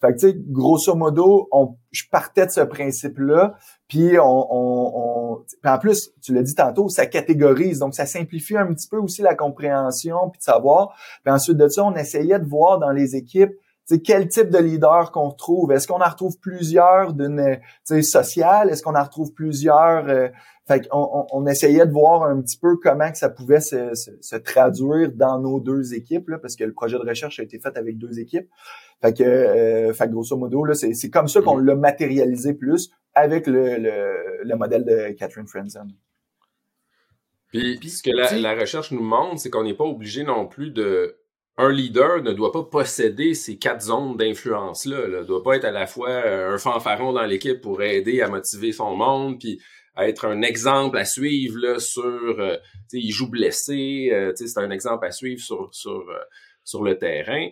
Fait que tu sais, grosso modo, on, je partais de ce principe-là, puis on, on, en plus, tu l'as dit tantôt, ça catégorise, donc ça simplifie un petit peu aussi la compréhension puis de savoir. Puis ensuite de ça, on essayait de voir dans les équipes c'est quel type de leader qu'on retrouve? Est-ce qu'on en retrouve plusieurs d'une sociale? Est-ce qu'on en retrouve plusieurs? Euh, fait on, on, essayait de voir un petit peu comment que ça pouvait se, se, traduire dans nos deux équipes, là, parce que le projet de recherche a été fait avec deux équipes. Fait que, euh, fait grosso modo, là, c'est, c'est comme ça qu'on l'a matérialisé plus avec le, le, le modèle de Catherine Frenzen. Puis, ce que la, la recherche nous montre, c'est qu'on n'est pas obligé non plus de un leader ne doit pas posséder ces quatre zones d'influence-là. Ne doit pas être à la fois euh, un fanfaron dans l'équipe pour aider à motiver son monde, puis être un exemple à suivre là, sur... Euh, il joue blessé, euh, c'est un exemple à suivre sur, sur, sur le terrain.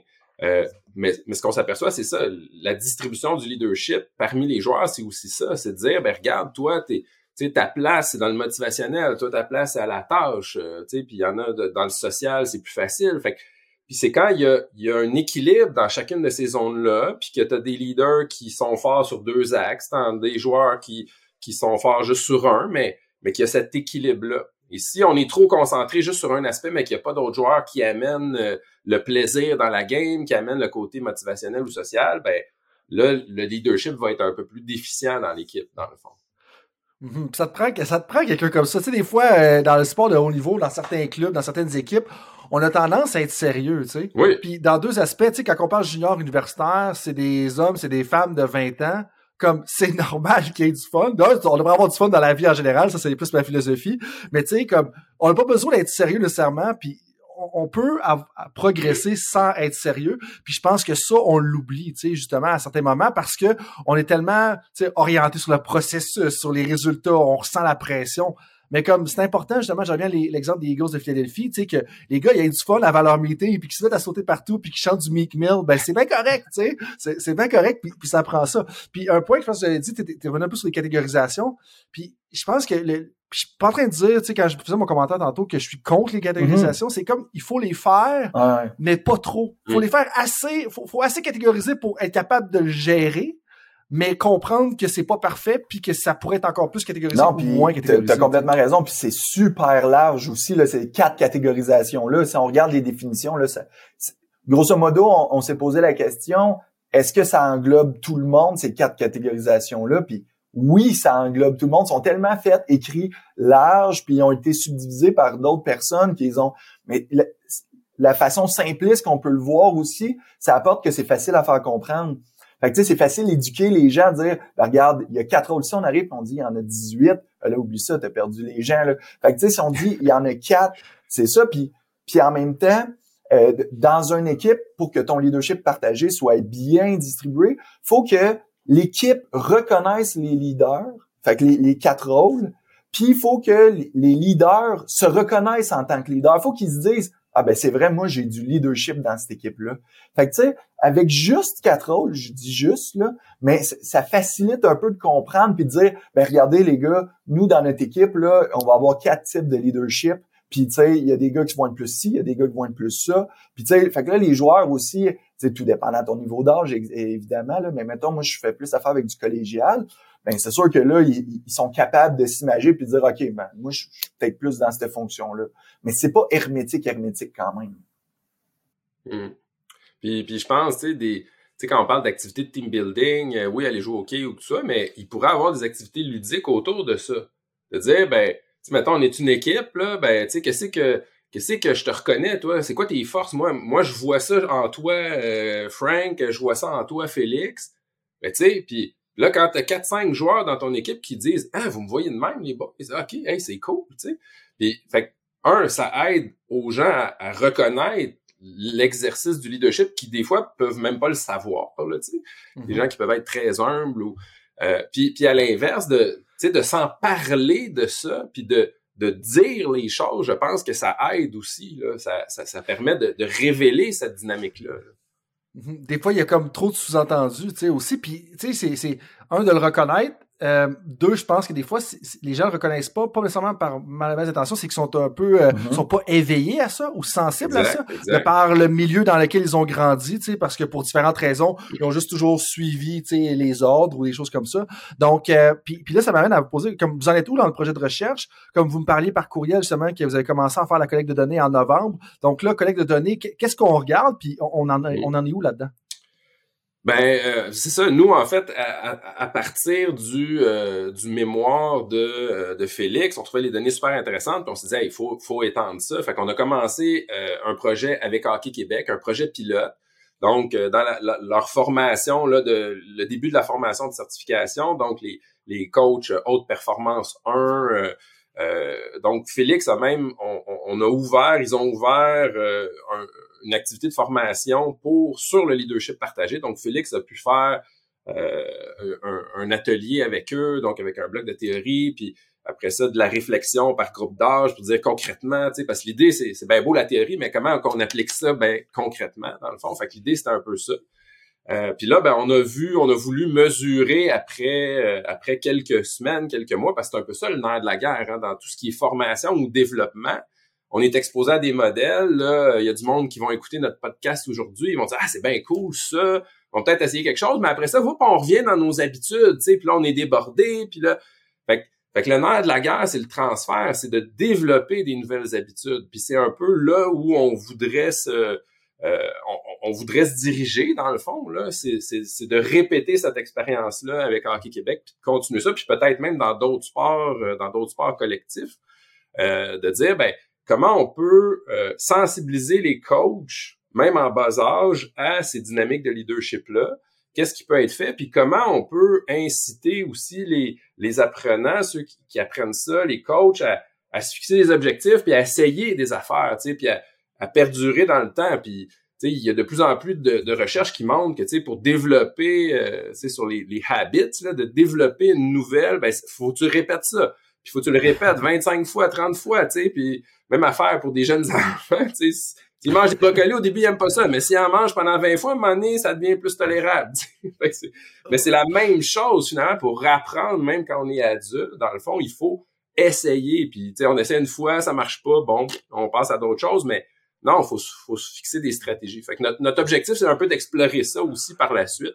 mais, mais ce qu'on s'aperçoit, c'est ça, la distribution du leadership parmi les joueurs, c'est aussi ça, c'est de dire, ben regarde, toi, t'es ta place, c'est dans le motivationnel, toi, ta place, c'est à la tâche, sais, puis il y en a dans le social, c'est plus facile. Fait que puis c'est quand il y, a, il y a un équilibre dans chacune de ces zones-là, puis que tu as des leaders qui sont forts sur deux axes, t'as des joueurs qui, qui sont forts juste sur un, mais, mais qu'il y a cet équilibre-là. Et si on est trop concentré juste sur un aspect, mais qu'il n'y a pas d'autres joueurs qui amènent euh, le plaisir dans la game, qui amènent le côté motivationnel ou social, ben là, le leadership va être un peu plus déficient dans l'équipe, dans le fond. Mhm. Ça te prend, ça te prend quelqu'un comme ça. Tu sais, des fois, euh, dans le sport de haut niveau, dans certains clubs, dans certaines équipes, on a tendance à être sérieux, tu sais. Oui. Puis dans deux aspects, tu sais, quand on parle junior universitaire, c'est des hommes, c'est des femmes de 20 ans. Comme (laughs) c'est normal qu'il y ait du fun. on devrait avoir du fun dans la vie en général, ça c'est plus ma philosophie. Mais tu sais, comme on n'a pas besoin d'être sérieux nécessairement, puis on peut progresser sans être sérieux. Puis je pense que ça, on l'oublie, tu sais, justement, à certains moments, parce que on est tellement orienté sur le processus, sur les résultats, on ressent la pression. Mais comme c'est important, justement, je reviens l'exemple des Eagles de Philadelphie, tu sais, que les gars, il y a du fun avant leur meeting, puis qu'ils se mettent à sauter partout, puis qu'ils chantent du Meek Mill, ben c'est bien correct, tu sais. C'est bien correct, puis, ça prend ça. Puis un point que je pense que j'avais dit, t'es revenu un peu sur les catégorisations, puis je pense que le, je suis pas en train de dire, tu sais, quand je faisais mon commentaire tantôt, que je suis contre les catégorisations. Mhm. C'est comme, il faut les faire, mais pas trop. Il faut mm. les faire assez, faut, faut assez catégoriser pour être capable de le gérer, mais comprendre que c'est pas parfait puis que ça pourrait être encore plus catégorisé ou moins catégorisé. T'as complètement raison, puis c'est super large aussi là, ces quatre catégorisations là. Si on regarde les définitions là, ça, grosso modo, on, s'est posé la question est-ce que ça englobe tout le monde ces quatre catégorisations là Puis oui, ça englobe tout le monde. Ils sont tellement faits, écrits larges, puis ils ont été subdivisés par d'autres personnes qui ont. Mais la, la façon simpliste qu'on peut le voir aussi, ça apporte que c'est facile à faire comprendre. Fait que tu sais, c'est facile d'éduquer les gens, à dire ben, regarde, il y a quatre rôles. Si on arrive on dit il y en a 18, euh, là, oublie ça, t'as perdu les gens. Là. Fait que tu sais, si on dit il y en a quatre, c'est ça, puis, puis en même temps, euh, dans une équipe, pour que ton leadership partagé soit bien distribué, faut que l'équipe reconnaisse les leaders, fait que les, les quatre rôles, puis il faut que les leaders se reconnaissent en tant que leaders. Il faut qu'ils se disent ah ben c'est vrai, moi j'ai du leadership dans cette équipe-là. Fait que tu sais, avec juste quatre rôles, je dis juste là, mais ça facilite un peu de comprendre puis de dire, ben regardez les gars, nous dans notre équipe là, on va avoir quatre types de leadership. Puis tu sais, il y a des gars qui vont être plus ci, il y a des gars qui vont être plus ça. Puis tu sais, fait que là les joueurs aussi, c'est tout dépend de ton niveau d'âge évidemment là, mais mettons moi je fais plus affaire avec du collégial ben c'est sûr que là, ils, sont capables de s'imager puis de dire, OK, ben, moi, je suis peut-être plus dans cette fonction-là. Mais c'est pas hermétique, hermétique quand même. Hmm. Puis, puis je pense, tu sais, des, sais, quand on parle d'activités de team building, euh, oui, aller jouer au hockey ou tout ça, mais il pourrait avoir des activités ludiques autour de ça. De dire, ben, mettons, on est une équipe, là, ben, tu sais, qu'est-ce que, qu'est-ce que je te reconnais, toi? C'est quoi tes forces? Moi, moi, je vois ça en toi, euh, Frank, je vois ça en toi, Félix. Ben, tu sais, puis là, quand t'as 4-5 joueurs dans ton équipe qui disent, ah, vous me voyez de même, les boys, OK, hey, c'est cool, tu sais. Puis, fait un, ça aide aux gens à, reconnaître l'exercice du leadership qui, des fois, peuvent même pas le savoir, là, tu sais. Des mm-hmm. gens qui peuvent être très humbles ou... Euh, puis, puis à l'inverse, de, de s'en parler de ça, puis de, de dire les choses, je pense que ça aide aussi. Là. Ça, ça, ça permet de, de révéler cette dynamique-là. Mm-hmm. Des fois, il y a comme trop de sous-entendus, tu sais, aussi. Puis, tu sais, c'est un de le reconnaître, euh, deux, je pense que des fois, les gens ne reconnaissent pas, pas nécessairement par mauvaise intention, c'est qu'ils sont un peu, euh, mm-hmm. sont pas éveillés à ça ou sensibles à ça, de par le milieu dans lequel ils ont grandi, tu sais, parce que pour différentes raisons, ils ont juste toujours suivi, tu sais, les ordres ou des choses comme ça. Donc, euh, puis, puis là, ça m'amène à vous poser, comme vous en êtes où dans le projet de recherche, comme vous me parliez par courriel justement que vous avez commencé à faire la collecte de données en novembre. Donc là, collecte de données, qu'est-ce qu'on regarde, puis on en, on en est où là-dedans? Ben, euh, c'est ça. Nous, en fait, à, partir du, euh, du mémoire de, euh, de Félix, on trouvait les données super intéressantes, puis on s'est dit, il faut, faut étendre ça. Fait qu'on a commencé un projet avec Hockey Québec, un projet pilote. Donc, dans leur formation, là, de, le début de la formation de certification, donc les, les coachs haute performance 1, donc Félix a même, on, on, a ouvert, ils ont ouvert un une activité de formation pour sur le leadership partagé. Donc, Félix a pu faire euh, un, atelier avec eux, donc avec un bloc de théorie, puis après ça, de la réflexion par groupe d'âge pour dire concrètement, tu sais, parce que l'idée, c'est, bien beau la théorie, mais comment qu'on applique ça ben, concrètement, dans le fond. Fait que l'idée, c'était un peu ça. Euh, puis là, ben, on a vu, on a voulu mesurer après, euh, après quelques semaines, quelques mois, parce que c'est un peu ça le nerf de la guerre, hein, dans tout ce qui est formation ou développement on est exposé à des modèles. Il y a du monde qui vont écouter notre podcast aujourd'hui. Ils vont dire Ah, c'est bien cool, ça. On va peut-être essayer quelque chose, mais après ça, faut on revient dans nos habitudes, tu sais, puis là, on est débordé, puis là. Fait, que le nerf de la guerre, c'est le transfert, c'est de développer des nouvelles habitudes. Puis c'est un peu là où on voudrait se. Euh, on, voudrait se diriger, dans le fond, là, c'est, de répéter cette expérience-là avec Hockey Québec, puis continuer ça, puis peut-être même dans d'autres sports, euh, dans d'autres sports collectifs, euh, de dire, ben, comment on peut sensibiliser les coachs, même en bas âge, à ces dynamiques de leadership-là? Qu'est-ce qui peut être fait? Puis comment on peut inciter aussi les, les apprenants, ceux qui, apprennent ça, les coachs, à, à, se fixer des objectifs, puis à essayer des affaires, tu sais, puis à, perdurer dans le temps. Puis il y a de plus en plus de, recherches qui montrent que pour développer euh, sur les, les habits, là, de développer une nouvelle, ben, faut que tu répètes ça. Puis faut que tu le répètes 25 fois, 30 fois, tu sais, puis même affaire pour des jeunes (laughs) enfants, tu sais. S'ils mangent des brocolis, au début, ils n'aiment pas ça. Mais s'ils en mangent pendant 20 fois, à un moment donné, ça devient plus tolérable. (laughs) mais c'est la même chose, finalement, pour apprendre, même quand on est adulte. Dans le fond, il faut essayer. Puis, on essaie une fois, ça marche pas, bon, on passe à d'autres choses. Mais non, il faut, faut se fixer des stratégies. Fait que notre, notre objectif, c'est un peu d'explorer ça aussi par la suite.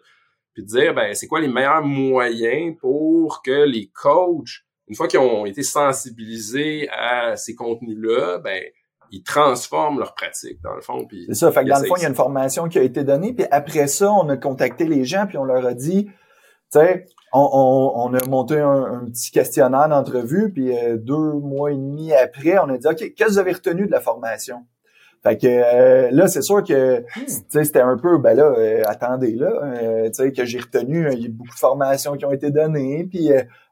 Puis de dire, ben, c'est quoi les meilleurs moyens pour que les coachs une fois qu'ils ont été sensibilisés à ces contenus-là, ben ils transforment leur pratique dans le fond. C'est ça. Fait que dans le fond, il y a une formation qui a été donnée, puis après ça, on a contacté les gens, puis on leur a dit, tu sais, on, a monté un, petit questionnaire d'entrevue, puis euh, deux mois et demi après, on a dit, ok, qu'est-ce que vous avez retenu de la formation? Fait que euh, là, c'est sûr que hmm. c'était un peu, ben là, euh, attendez là, tu sais, que j'ai retenu, il y a beaucoup de formations qui ont été données, puis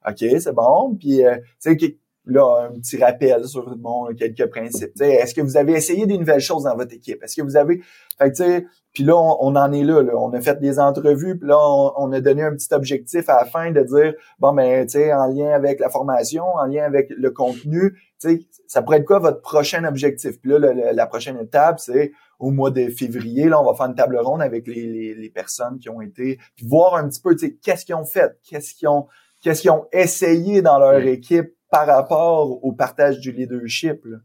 OK, c'est bon. Puis, euh, tu sais, là, un petit rappel sur bon, quelques principes. Est-ce que vous avez essayé des nouvelles choses dans votre équipe? Est-ce que vous avez. Fait que, puis là, on, en est là, là, On a fait des entrevues, puis là, on, a donné un petit objectif à la fin de dire bon, ben, tu sais, en lien avec la formation, en lien avec le contenu, tu sais, ça pourrait être quoi votre prochain objectif? Puis là, la prochaine étape, c'est au mois de février, là, on va faire une table ronde avec les, les, personnes qui ont été, puis voir un petit peu, tu sais, qu'est-ce qu'ils ont fait, qu'est-ce qu'ils ont qu'est-ce qu'ils ont essayé dans leur équipe par rapport au partage du leadership. Là.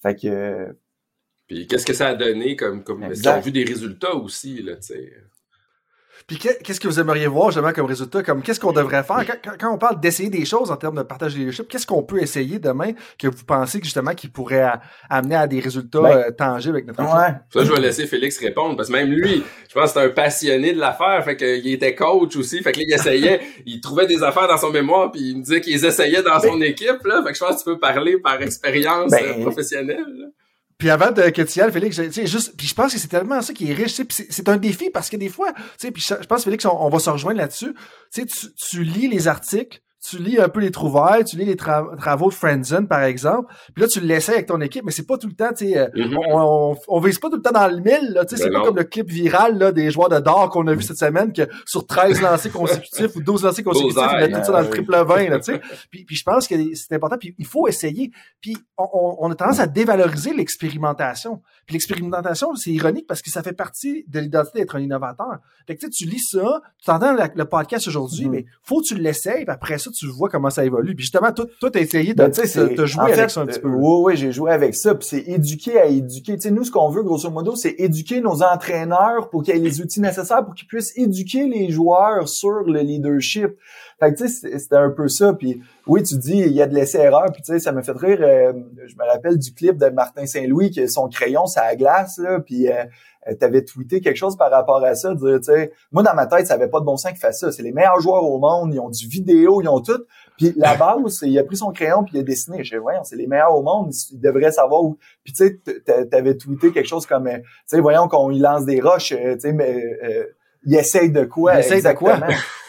Fait que. Puis qu'est-ce que ça a donné comme comme ils ont vu des résultats aussi là, tu sais? Puis qu'est-ce que vous aimeriez voir justement comme résultat? Comme qu'est-ce qu'on devrait faire? Quand, on parle d'essayer des choses en termes de partage de leadership, qu'est-ce qu'on peut essayer demain que vous pensez que justement qui pourrait amener à des résultats ben, euh, tangibles avec notre ouais. Ça, je vais laisser Félix répondre parce que même lui, je pense que c'est un passionné de l'affaire. Fait qu'il était coach aussi. Fait que là, il essayait, (laughs) il trouvait des affaires dans son mémoire puis il me disait qu'il essayait dans son ben équipe. Là. Fait que je pense que tu peux parler par expérience ben, euh, professionnelle. Puis avant de, que tu y ailles, Félix, tu juste, puis je pense que c'est tellement ça qui est riche, c'est un défi parce que des fois, tu sais, puis je pense Félix, on, va se rejoindre là-dessus. Tu sais, tu lis les articles, tu lis un peu les trouvailles, tu lis les travaux de Friendzone, par exemple, puis là, tu l'essayes avec ton équipe, mais c'est pas tout le temps, tu sais, euh, mm-hmm. on, on, vise pas tout le temps dans le mille, là, tu sais, c'est ben pas comme le clip viral, là, des joueurs de d'or qu'on a vu cette semaine, que sur 13 lancers consécutifs ou 12 lancers consécutifs, ils mettent tout ça dans le triple 20, là, tu sais. Puis, puis je pense que c'est important, puis il faut essayer. Puis on, on a tendance à dévaloriser l'expérimentation. Puis l'expérimentation, c'est ironique parce que ça fait partie de l'identité d'être un innovateur. Fait que tu lis ça, tu entends le podcast aujourd'hui, mm-hmm. mais faut que tu l'essayes, puis après ça, tu vois comment ça évolue. Puis justement, toi, toi t'as essayé de, ben, de, jouer avec ça un petit peu. Oui, oui, j'ai joué avec ça. Puis c'est éduquer à éduquer. Tu sais, nous, ce qu'on veut, grosso modo, c'est éduquer nos entraîneurs pour qu'ils aient les outils nécessaires pour qu'ils puissent éduquer les joueurs sur le leadership. Fait que tu sais, c'était un peu ça. Puis oui, tu dis, il y a de l'essai-erreur. Puis tu sais, ça me fait rire. Euh, je me rappelle du clip de Martin Saint-Louis qui a son crayon, ça à glace, là. Puis euh, euh, t'avais tweeté quelque chose par rapport à ça, dire, tu sais, moi dans ma tête, ça avait pas de bon sens qu'il fasse ça. C'est les meilleurs joueurs au monde, ils ont du vidéo, ils ont tout. Puis la (laughs) base, il a pris son crayon puis il a dessiné. Je voyons, c'est les meilleurs au monde, ils devraient savoir où. Puis tu sais, t'avais tweeté quelque chose comme, euh, tu sais, voyons qu'on il lance des roches, euh, tu sais, mais euh, il essaye de quoi? Il essaye de quoi? (laughs)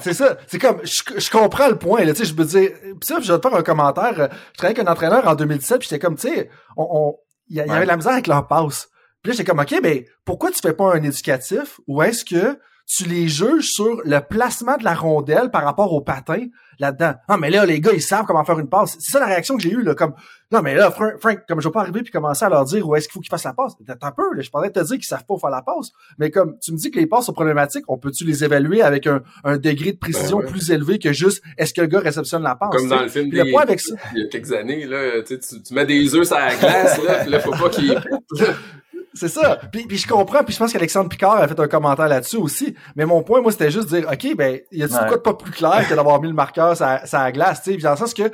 c'est ça. C'est comme, je, comprends le point, là, tu sais, je me dis, pis ça, je vais te faire un commentaire. Je travaillais avec un entraîneur en 2017, puis j'étais comme, tu sais, on, il y, avait la misère avec leur passe. Puis là, j'étais comme, OK, mais pourquoi tu fais pas un éducatif ou est-ce que tu les juges sur le placement de la rondelle par rapport au patin là-dedans. Ah, mais là, les gars, ils savent comment faire une passe. C'est ça la réaction que j'ai eue, là, comme, non, mais là, Frank, comme je vais pas arriver puis commencer à leur dire où est-ce qu'il faut qu'ils fassent la passe. T'as un peu, là, je pourrais te dire qu'ils savent pas faire la passe. Mais comme, tu me dis que les passes sont problématiques, on peut-tu les évaluer avec un, un degré de précision ben plus élevé que juste, est-ce que le gars réceptionne la passe? Comme dans le film, le point avec ça. il y a quelques années, là, tu, tu mets des œufs sur la glace, là, pis là, faut pas qu'ils (laughs) C'est ça. Puis, puis je comprends, puis je pense qu'Alexandre Picard a fait un commentaire là-dessus aussi. Mais mon point, moi, c'était juste de dire, OK, ben, y a-tu quoi de pas plus clair que d'avoir mis le marqueur sur, la glace, tu sais? dans le sens que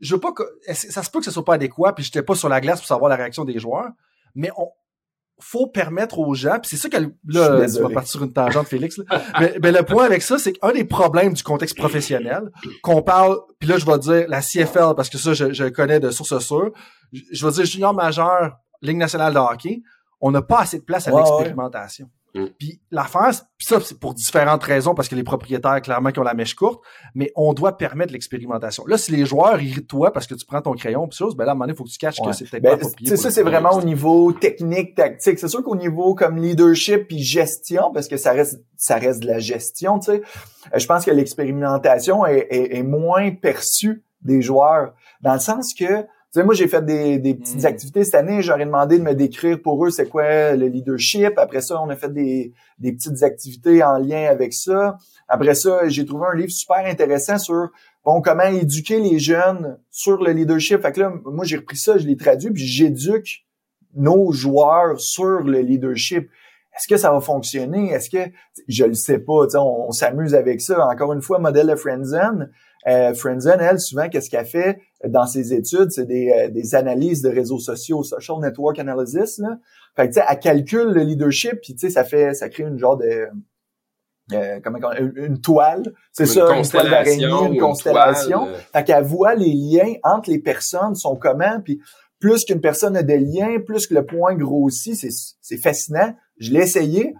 je veux pas que, ça se peut que ce soit pas adéquat, puis j'étais pas sur la glace pour savoir la réaction des joueurs, mais on, faut permettre aux gens, puis c'est ça que là, tu vas partir sur une tangente, Félix. mais, mais, le point avec ça, c'est qu'un des problèmes du contexte professionnel, qu'on parle, puis là je vais dire la CFL parce que ça je, je connais de source sûre, je vais dire junior majeur, Ligue nationale de hockey, on n'a pas assez de place à l'expérimentation. Mm. Puis l'affaire, ça c'est pour différentes raisons parce que les propriétaires clairement qui ont la mèche courte, mais on doit permettre l'expérimentation. Là, si les joueurs irritent toi parce que tu prends ton crayon puis chose, ben là à un moment donné, il faut que tu caches que c'est peut-être ben, pas Ça c'est vraiment au niveau technique, tactique. C'est sûr qu'au niveau comme leadership puis gestion, parce que ça reste ça reste de la gestion, tu sais. Euh, je pense que l'expérimentation est, est moins perçue des joueurs dans le sens que sais, moi, j'ai fait des, des petites hmm. activités cette année. J'aurais demandé de me décrire pour eux c'est quoi le leadership. Après ça, on a fait des, des petites activités en lien avec ça. Après ça, j'ai trouvé un livre super intéressant sur bon comment éduquer les jeunes sur le leadership. Fait que là, moi, j'ai repris ça, je l'ai traduit, puis j'éduque nos joueurs sur le leadership. Est-ce que ça va fonctionner? Est-ce que je le sais pas? On, on s'amuse avec ça. Encore une fois, modèle de Friendzone. Euh, elle, souvent, qu'est-ce qu'elle fait dans ses études? C'est des, euh, des analyses de réseaux sociaux, social network analysis. Là. Fait que, tu sais, elle calcule le leadership, puis tu sais, ça fait, ça crée une genre de euh, comment, une, toile, c'est ça, une toile d'araignée, une constellation. Euh. Fait qu'elle voit les liens entre les personnes sont comment, puis plus qu'une personne a des liens, plus que le point grossit, c'est fascinant. Je l'ai essayé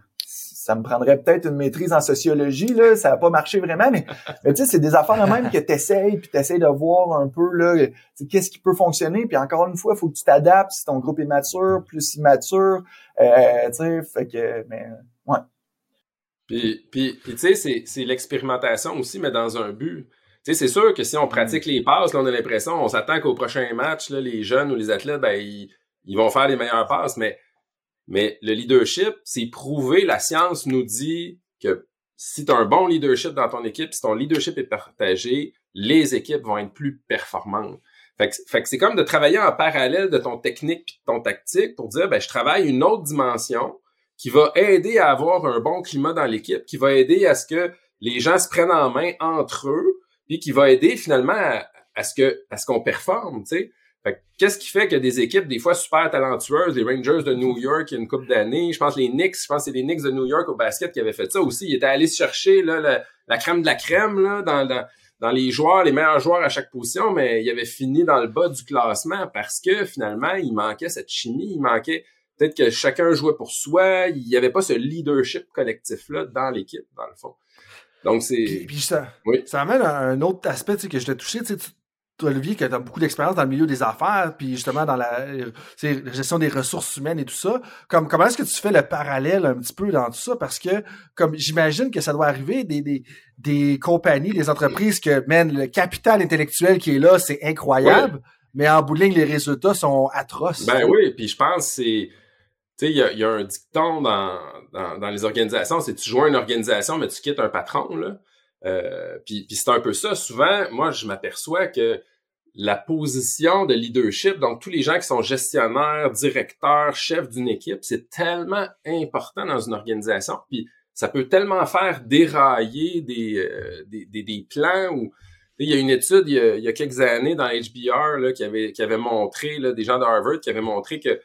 ça me prendrait peut-être une maîtrise en sociologie, là, ça n'a pas marché vraiment, mais, tu sais, c'est des affaires de même que tu essayes, puis tu essayes de voir un peu là, qu'est-ce qui peut fonctionner, puis encore une fois, il faut que tu t'adaptes si ton groupe est mature, plus immature, euh, tu sais, fait que, mais, ouais. Puis, puis, tu sais, c'est l'expérimentation aussi, mais dans un but. Tu sais, c'est sûr que si on pratique les passes, là, on a l'impression, on s'attend qu'au prochain match, là, les jeunes ou les athlètes, ben, ils, ils vont faire les meilleures passes, mais mais le leadership, c'est prouvé, la science nous dit que si tu as un bon leadership dans ton équipe, si ton leadership est partagé, les équipes vont être plus performantes. Fait que, c'est comme de travailler en parallèle de ton technique et de ton tactique pour dire, ben, je travaille une autre dimension qui va aider à avoir un bon climat dans l'équipe, qui va aider à ce que les gens se prennent en main entre eux, puis qui va aider finalement à, ce que à ce qu'on performe, tu sais. Qu'est-ce qui fait que des équipes, des fois super talentueuses, les Rangers de New York il y a une couple d'années, je pense les Knicks, je pense que c'est les Knicks de New York au basket qui avaient fait ça aussi. Ils étaient allés chercher là, la, crème de la crème là, dans, dans, dans, les joueurs, les meilleurs joueurs à chaque position, mais ils avaient fini dans le bas du classement parce que finalement, il manquait cette chimie, il manquait peut-être que chacun jouait pour soi, il n'y avait pas ce leadership collectif-là dans l'équipe, dans le fond. Donc, c'est. Puis, ça, ça amène à un autre aspect que je t'ai touché. Tu, toi, Olivier, qui a beaucoup d'expérience dans le milieu des affaires, puis justement dans la, gestion des ressources humaines et tout ça. Comme, comment est-ce que tu fais le parallèle un petit peu dans tout ça? Parce que, comme j'imagine que ça doit arriver des, des, des compagnies, des entreprises que, man, le capital intellectuel qui est là, c'est incroyable, mais en bout de ligne, les résultats sont atroces. Ben oui, puis je pense que c'est tu sais, il y a, un dicton dans, dans, les organisations, c'est tu joins une organisation, mais tu quittes un patron, là. Euh, puis, c'est un peu ça. Souvent, moi, je m'aperçois que la position de leadership, donc tous les gens qui sont gestionnaires, directeurs, chefs d'une équipe, c'est tellement important dans une organisation. Puis ça peut tellement faire dérailler des, euh, des, des, plans ou il y a une étude il y a, quelques années dans HBR là, qui, avait, qui avait montré, là, des gens de Harvard qui avaient montré que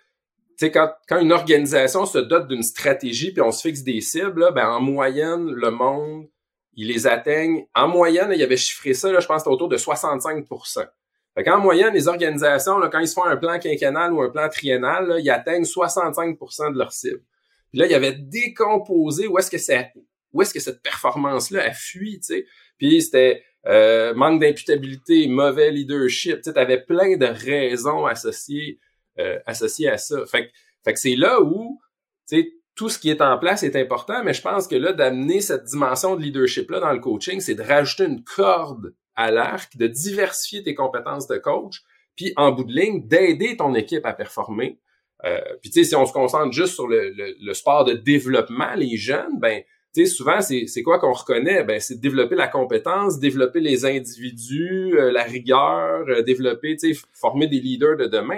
quand, quand une organisation se dote d'une stratégie puis on se fixe des cibles, ben, en moyenne, le monde, il les atteigne. En moyenne, il avait chiffré ça, là, je pense, autour de 65% fait qu'en moyenne, les organisations, là, quand ils se font un plan quinquennal ou un plan triennal, ils atteignent 65% de leur cible. Puis là, il y avait décomposé où est-ce que c'est où est-ce que cette performance-là a fui, tu sais. Puis c'était euh, manque d'imputabilité, mauvais leadership, tu sais, avais plein de raisons associées euh, associé à ça. Fait, fait que c'est là où, tu sais, tout ce qui est en place est important, mais je pense que là, d'amener cette dimension de leadership-là dans le coaching, c'est de rajouter une corde à l'arc, de diversifier tes compétences de coach, puis en bout de ligne, d'aider ton équipe à performer. Euh, puis tu sais, si on se concentre juste sur le, sport de développement, les jeunes, ben tu sais, souvent, c'est quoi qu'on reconnaît? Ben, c'est développer la compétence, développer les individus, euh, la rigueur, développer, tu former des leaders de demain.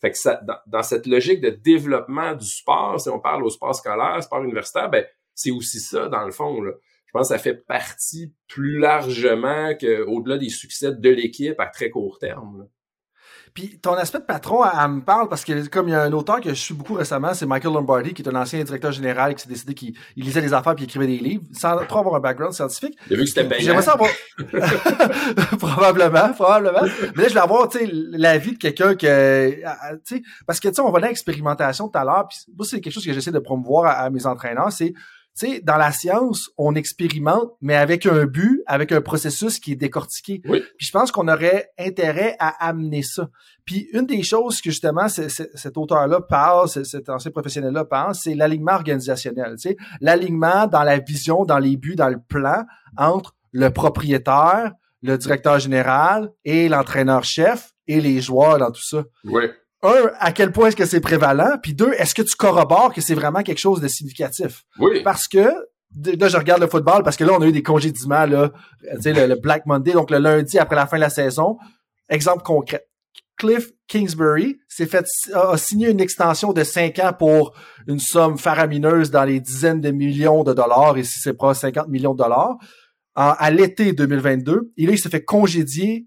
Fait que ça, dans, cette logique de développement du sport, si on parle au sport scolaire, sport universitaire, ben, c'est aussi ça, dans le fond. Là. Je pense que ça fait partie plus largement qu'au-delà des succès de l'équipe à très court terme. Puis ton aspect de patron, elle, me parle parce que comme il y a un auteur que je suis beaucoup récemment, c'est Michael Lombardi, qui est un ancien directeur général qui s'est décidé qu'il lisait des affaires puis écrivait des livres sans trop avoir un background scientifique. J'ai vu que c'était payant. J'aimerais savoir. (laughs) probablement, probablement. Mais là, je vais avoir, tu sais, l'avis de quelqu'un que, tu sais, parce que, tu sais, on va dans l'expérimentation tout à l'heure, puis c'est quelque chose que j'essaie de promouvoir à mes entraîneurs, c'est sais, dans la science, on expérimente, mais avec un but, avec un processus qui est décortiqué. Oui. Puis je pense qu'on aurait intérêt à amener ça. Puis une des choses que justement cet auteur-là parle, cet ancien professionnel-là parle, c'est l'alignement organisationnel. Tu sais, l'alignement dans la vision, dans les buts, dans le plan entre le propriétaire, le directeur général et l'entraîneur-chef et les joueurs dans tout ça. Oui un, à quel point est-ce que c'est prévalent, puis deux, est-ce que tu corrobores que c'est vraiment quelque chose de significatif? Oui. Parce que là, je regarde le football parce que là, on a eu des congédiements, là, tu sais, le, Black Monday, donc le lundi après la fin de la saison. Exemple concret. Cliff Kingsbury s'est fait a signé une extension de 5 ans pour une somme faramineuse dans les dizaines de millions de dollars, et si c'est pas 50 millions de dollars, à l'été 2022. Et là, il s'est fait congédier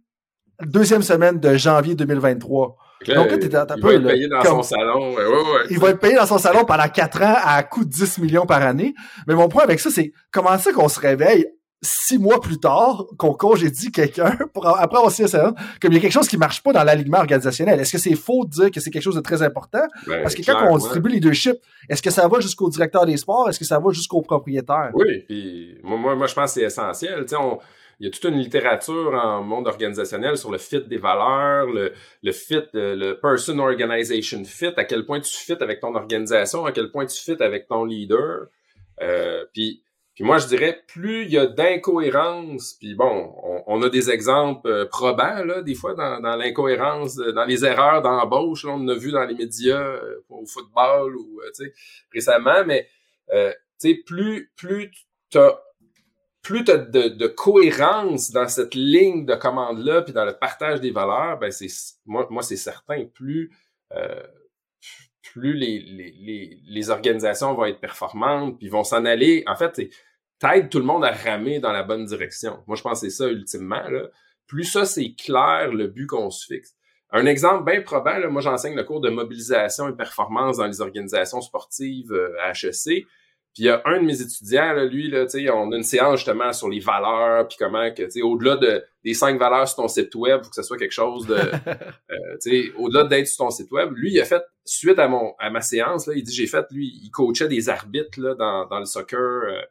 deuxième semaine de janvier 2023. Donc il va être payé dans son salon. Il va être payé dans son salon pendant quatre ans à coût de 10 millions par année. Mais mon point avec ça, c'est comment ça qu'on se réveille six mois plus tard, qu'on congédie quelqu'un pour après avoir ça, comme il y a quelque chose qui marche pas dans l'alignement organisationnel. Est-ce que c'est faux de dire que c'est quelque chose de très important? Ben, Parce que quand on distribue le leadership, est-ce que ça va jusqu'au directeur des sports? Est-ce que ça va jusqu'au propriétaire? Oui, puis moi, moi, je pense que c'est essentiel. Tu sais, on, il y a toute une littérature en monde organisationnel sur le fit des valeurs, le, le fit, le, person organization fit, à quel point tu fit avec ton organisation, à quel point tu fit avec ton leader. Euh, puis, moi, je dirais, plus il y a d'incohérence, puis bon, on, a des exemples euh, probants, là, des fois, dans, dans l'incohérence, dans les erreurs d'embauche, on en a vu dans les médias, euh, au football, ou, tu sais, récemment, mais, tu sais, plus, plus tu as plus tu as de, cohérence dans cette ligne de commande-là, puis dans le partage des valeurs, ben c'est moi, moi c'est certain, plus, euh, plus les, les, les, organisations vont être performantes, puis vont s'en aller. En fait, t'aides tout le monde à ramer dans la bonne direction. Moi, je pense ça ultimement. Là. Plus ça, c'est clair le but qu'on se fixe. Un exemple bien probant, moi j'enseigne le cours de mobilisation et performance dans les organisations sportives euh, à HEC. Puis il y a un de mes étudiants, là, lui, là, on a une séance justement sur les valeurs, puis comment que, au-delà de, des cinq valeurs sur ton site web, faut que ce soit quelque chose de, (laughs) euh, au-delà d'être sur ton site web, lui, il a fait, suite à mon à ma séance, là, il dit, j'ai fait, lui, il coachait des arbitres là, dans, dans le soccer, euh,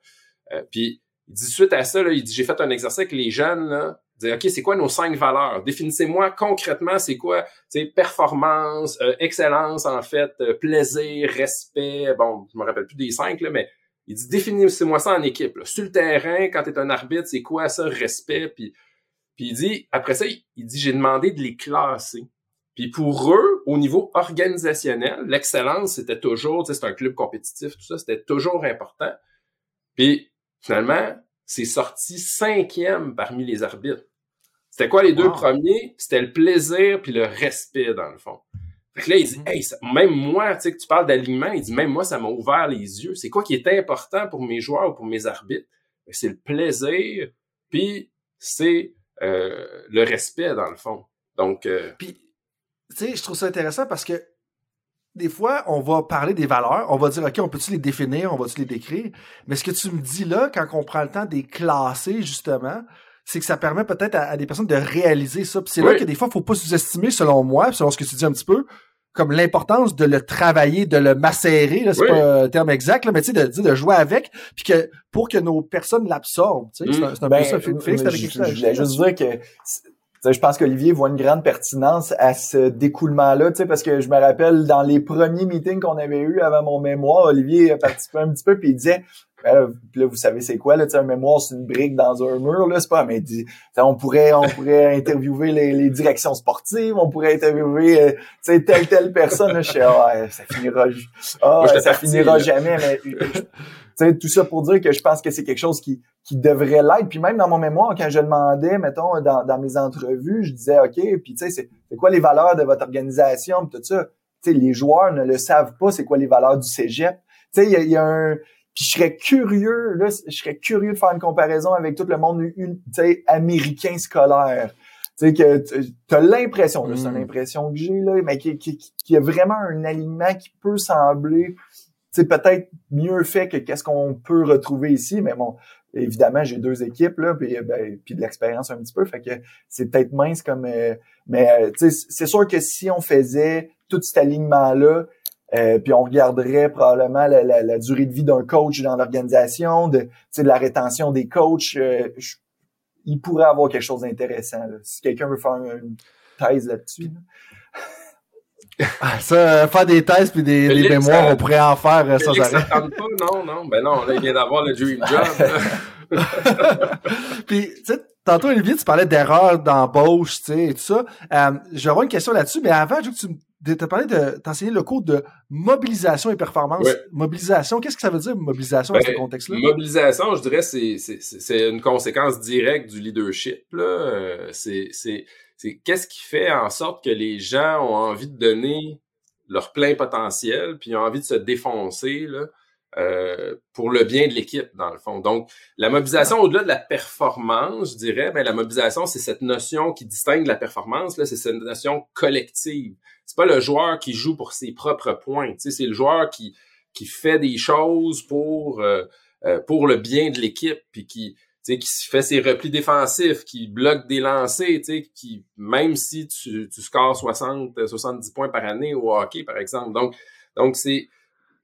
euh, puis il dit, suite à ça, là, il dit, j'ai fait un exercice avec les jeunes, là, dire, OK, c'est quoi nos cinq valeurs? Définissez-moi concrètement, c'est quoi, tu performance, euh, excellence, en fait, euh, plaisir, respect. Bon, je me rappelle plus des cinq, là, mais il dit, définissez-moi ça en équipe. Sur le terrain, quand tu es un arbitre, c'est quoi ça, respect? Puis, puis il dit, après ça, il, dit, j'ai demandé de les classer. Puis pour eux, au niveau organisationnel, l'excellence, c'était toujours, tu sais, c'est un club compétitif, tout ça, c'était toujours important. Puis finalement, c'est sorti cinquième parmi les arbitres. C'était quoi les deux premiers? C'était le plaisir puis le respect, dans le fond. Fait que là, il dit, hey, même moi, tu sais, que tu parles d'alignement, il dit, même moi, ça m'a ouvert les yeux. C'est quoi qui est important pour mes joueurs ou pour mes arbitres? Ben, c'est le plaisir, puis c'est euh, le respect, dans le fond. Donc, euh, Puis, tu sais, je trouve ça intéressant parce que des fois, on va parler des valeurs, on va dire, OK, on peut-tu les définir, on va-tu les décrire? Mais ce que tu me dis là, quand on prend le temps de les classer, justement, c'est que ça permet peut-être à, des personnes de réaliser ça. Puis c'est là que des fois, il faut pas sous-estimer, selon moi, selon ce que tu dis un petit peu, comme l'importance de le travailler, de le macérer, c'est pas un terme exact, là, mais tu sais, de, de jouer avec, puis que pour que nos personnes l'absorbent. Tu sais, c'est un, ben, peu ça. Félix, avec je, je voulais juste dire que je pense qu'Olivier voit une grande pertinence à ce découlement-là, parce que je me rappelle dans les premiers meetings qu'on avait eu avant mon mémoire, Olivier a participé un petit peu puis il disait ben là, vous savez c'est quoi là, un mémoire c'est une brique dans un mur là, c'est pas mais dit, on pourrait on pourrait interviewer les, directions sportives, on pourrait interviewer euh, telle telle personne là, je sais ah, ça finira ah, ça finira jamais mais (laughs) tout ça pour dire que je pense que c'est quelque chose qui, qui devrait l'être. Puis même dans mon mémoire, quand je demandais, mettons, dans, dans mes entrevues, je disais, OK, puis tu sais, c'est quoi les valeurs de votre organisation, tout ça? Tu sais, les joueurs ne le savent pas, c'est quoi les valeurs du cégep. Tu sais, il y a, un... Puis je serais curieux, là, je serais curieux de faire une comparaison avec tout le monde tu sais, américain scolaire. Tu sais, que tu as l'impression, c'est une mm. impression que j'ai, là, mais qu'il qui, qui, y a vraiment un alignement qui peut sembler c'est peut-être mieux fait que qu'est-ce qu'on peut retrouver ici, mais bon, évidemment, j'ai deux équipes, là, puis, ben, puis de l'expérience un petit peu, fait que c'est peut-être mince comme... Euh, mais euh, c'est sûr que si on faisait tout cet alignement-là, euh, puis on regarderait probablement la, durée de vie d'un coach dans l'organisation, de, de la rétention des coachs, il pourrait avoir quelque chose d'intéressant. Si quelqu'un veut faire une thèse là-dessus. là dessus ça, euh, faire des thèses puis des, des mémoires, on pourrait en faire euh, sans arrêt. pas, non, non. Ben non, là, il vient d'avoir le dream job. (laughs) puis, tu sais, tantôt, Olivier, tu parlais d'erreurs d'embauche, tu sais, et tout ça. Euh, J'aurais une question là-dessus, mais avant, je veux que tu tu parlé de t'enseigner le cours de mobilisation et performance. Mobilisation, qu'est-ce que ça veut dire mobilisation dans ce ben, contexte-là? Mobilisation, je dirais, c'est une conséquence directe du leadership. Euh, c'est c'est qu'est-ce qui fait en sorte que les gens ont envie de donner leur plein potentiel, puis ont envie de se défoncer là, euh, pour le bien de l'équipe, dans le fond? Donc, la mobilisation, au-delà de la performance, je dirais, ben, la mobilisation, c'est cette notion qui distingue la performance, là, c'est cette notion collective. C'est pas le joueur qui joue pour ses propres points, c'est le joueur qui, qui fait des choses pour, euh, euh, pour le bien de l'équipe, puis qui, sais, qui fait ses replis défensifs, qui bloque des lancers, qui, même si tu, tu scores 60, 70 points par année au hockey, par exemple. Donc, donc c'est,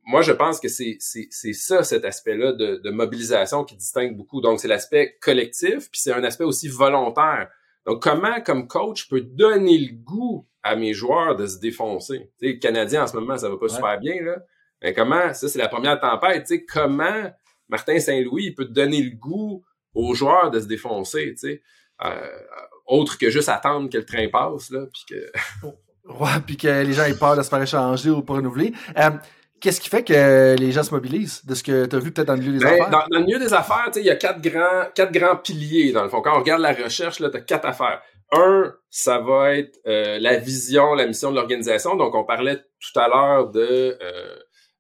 moi, je pense que c'est, c'est, c'est ça, cet aspect-là de, de mobilisation qui distingue beaucoup. Donc, c'est l'aspect collectif, puis c'est un aspect aussi volontaire. Donc, comment, comme coach, je peux donner le goût à mes joueurs de se défoncer? Tu sais, le Canadien, en ce moment, ça va pas super bien, là. Mais comment, ça, c'est la première tempête, tu sais, comment Martin Saint-Louis, peut te donner le goût aux joueurs de se défoncer, tu sais. Euh, autre que juste attendre que le train passe, là, puis que... (laughs) ouais, puis que les gens aient peur de se faire échanger ou pour renouveler. Euh, qu'est-ce qui fait que les gens se mobilisent de ce que tu as vu peut-être dans le milieu des ben, affaires? Dans, le milieu des affaires, il y a quatre grands, quatre grands piliers, dans le fond. Quand on regarde la recherche, tu as quatre affaires. un, ça va être euh, la vision, la mission de l'organisation. Donc, on parlait tout à l'heure de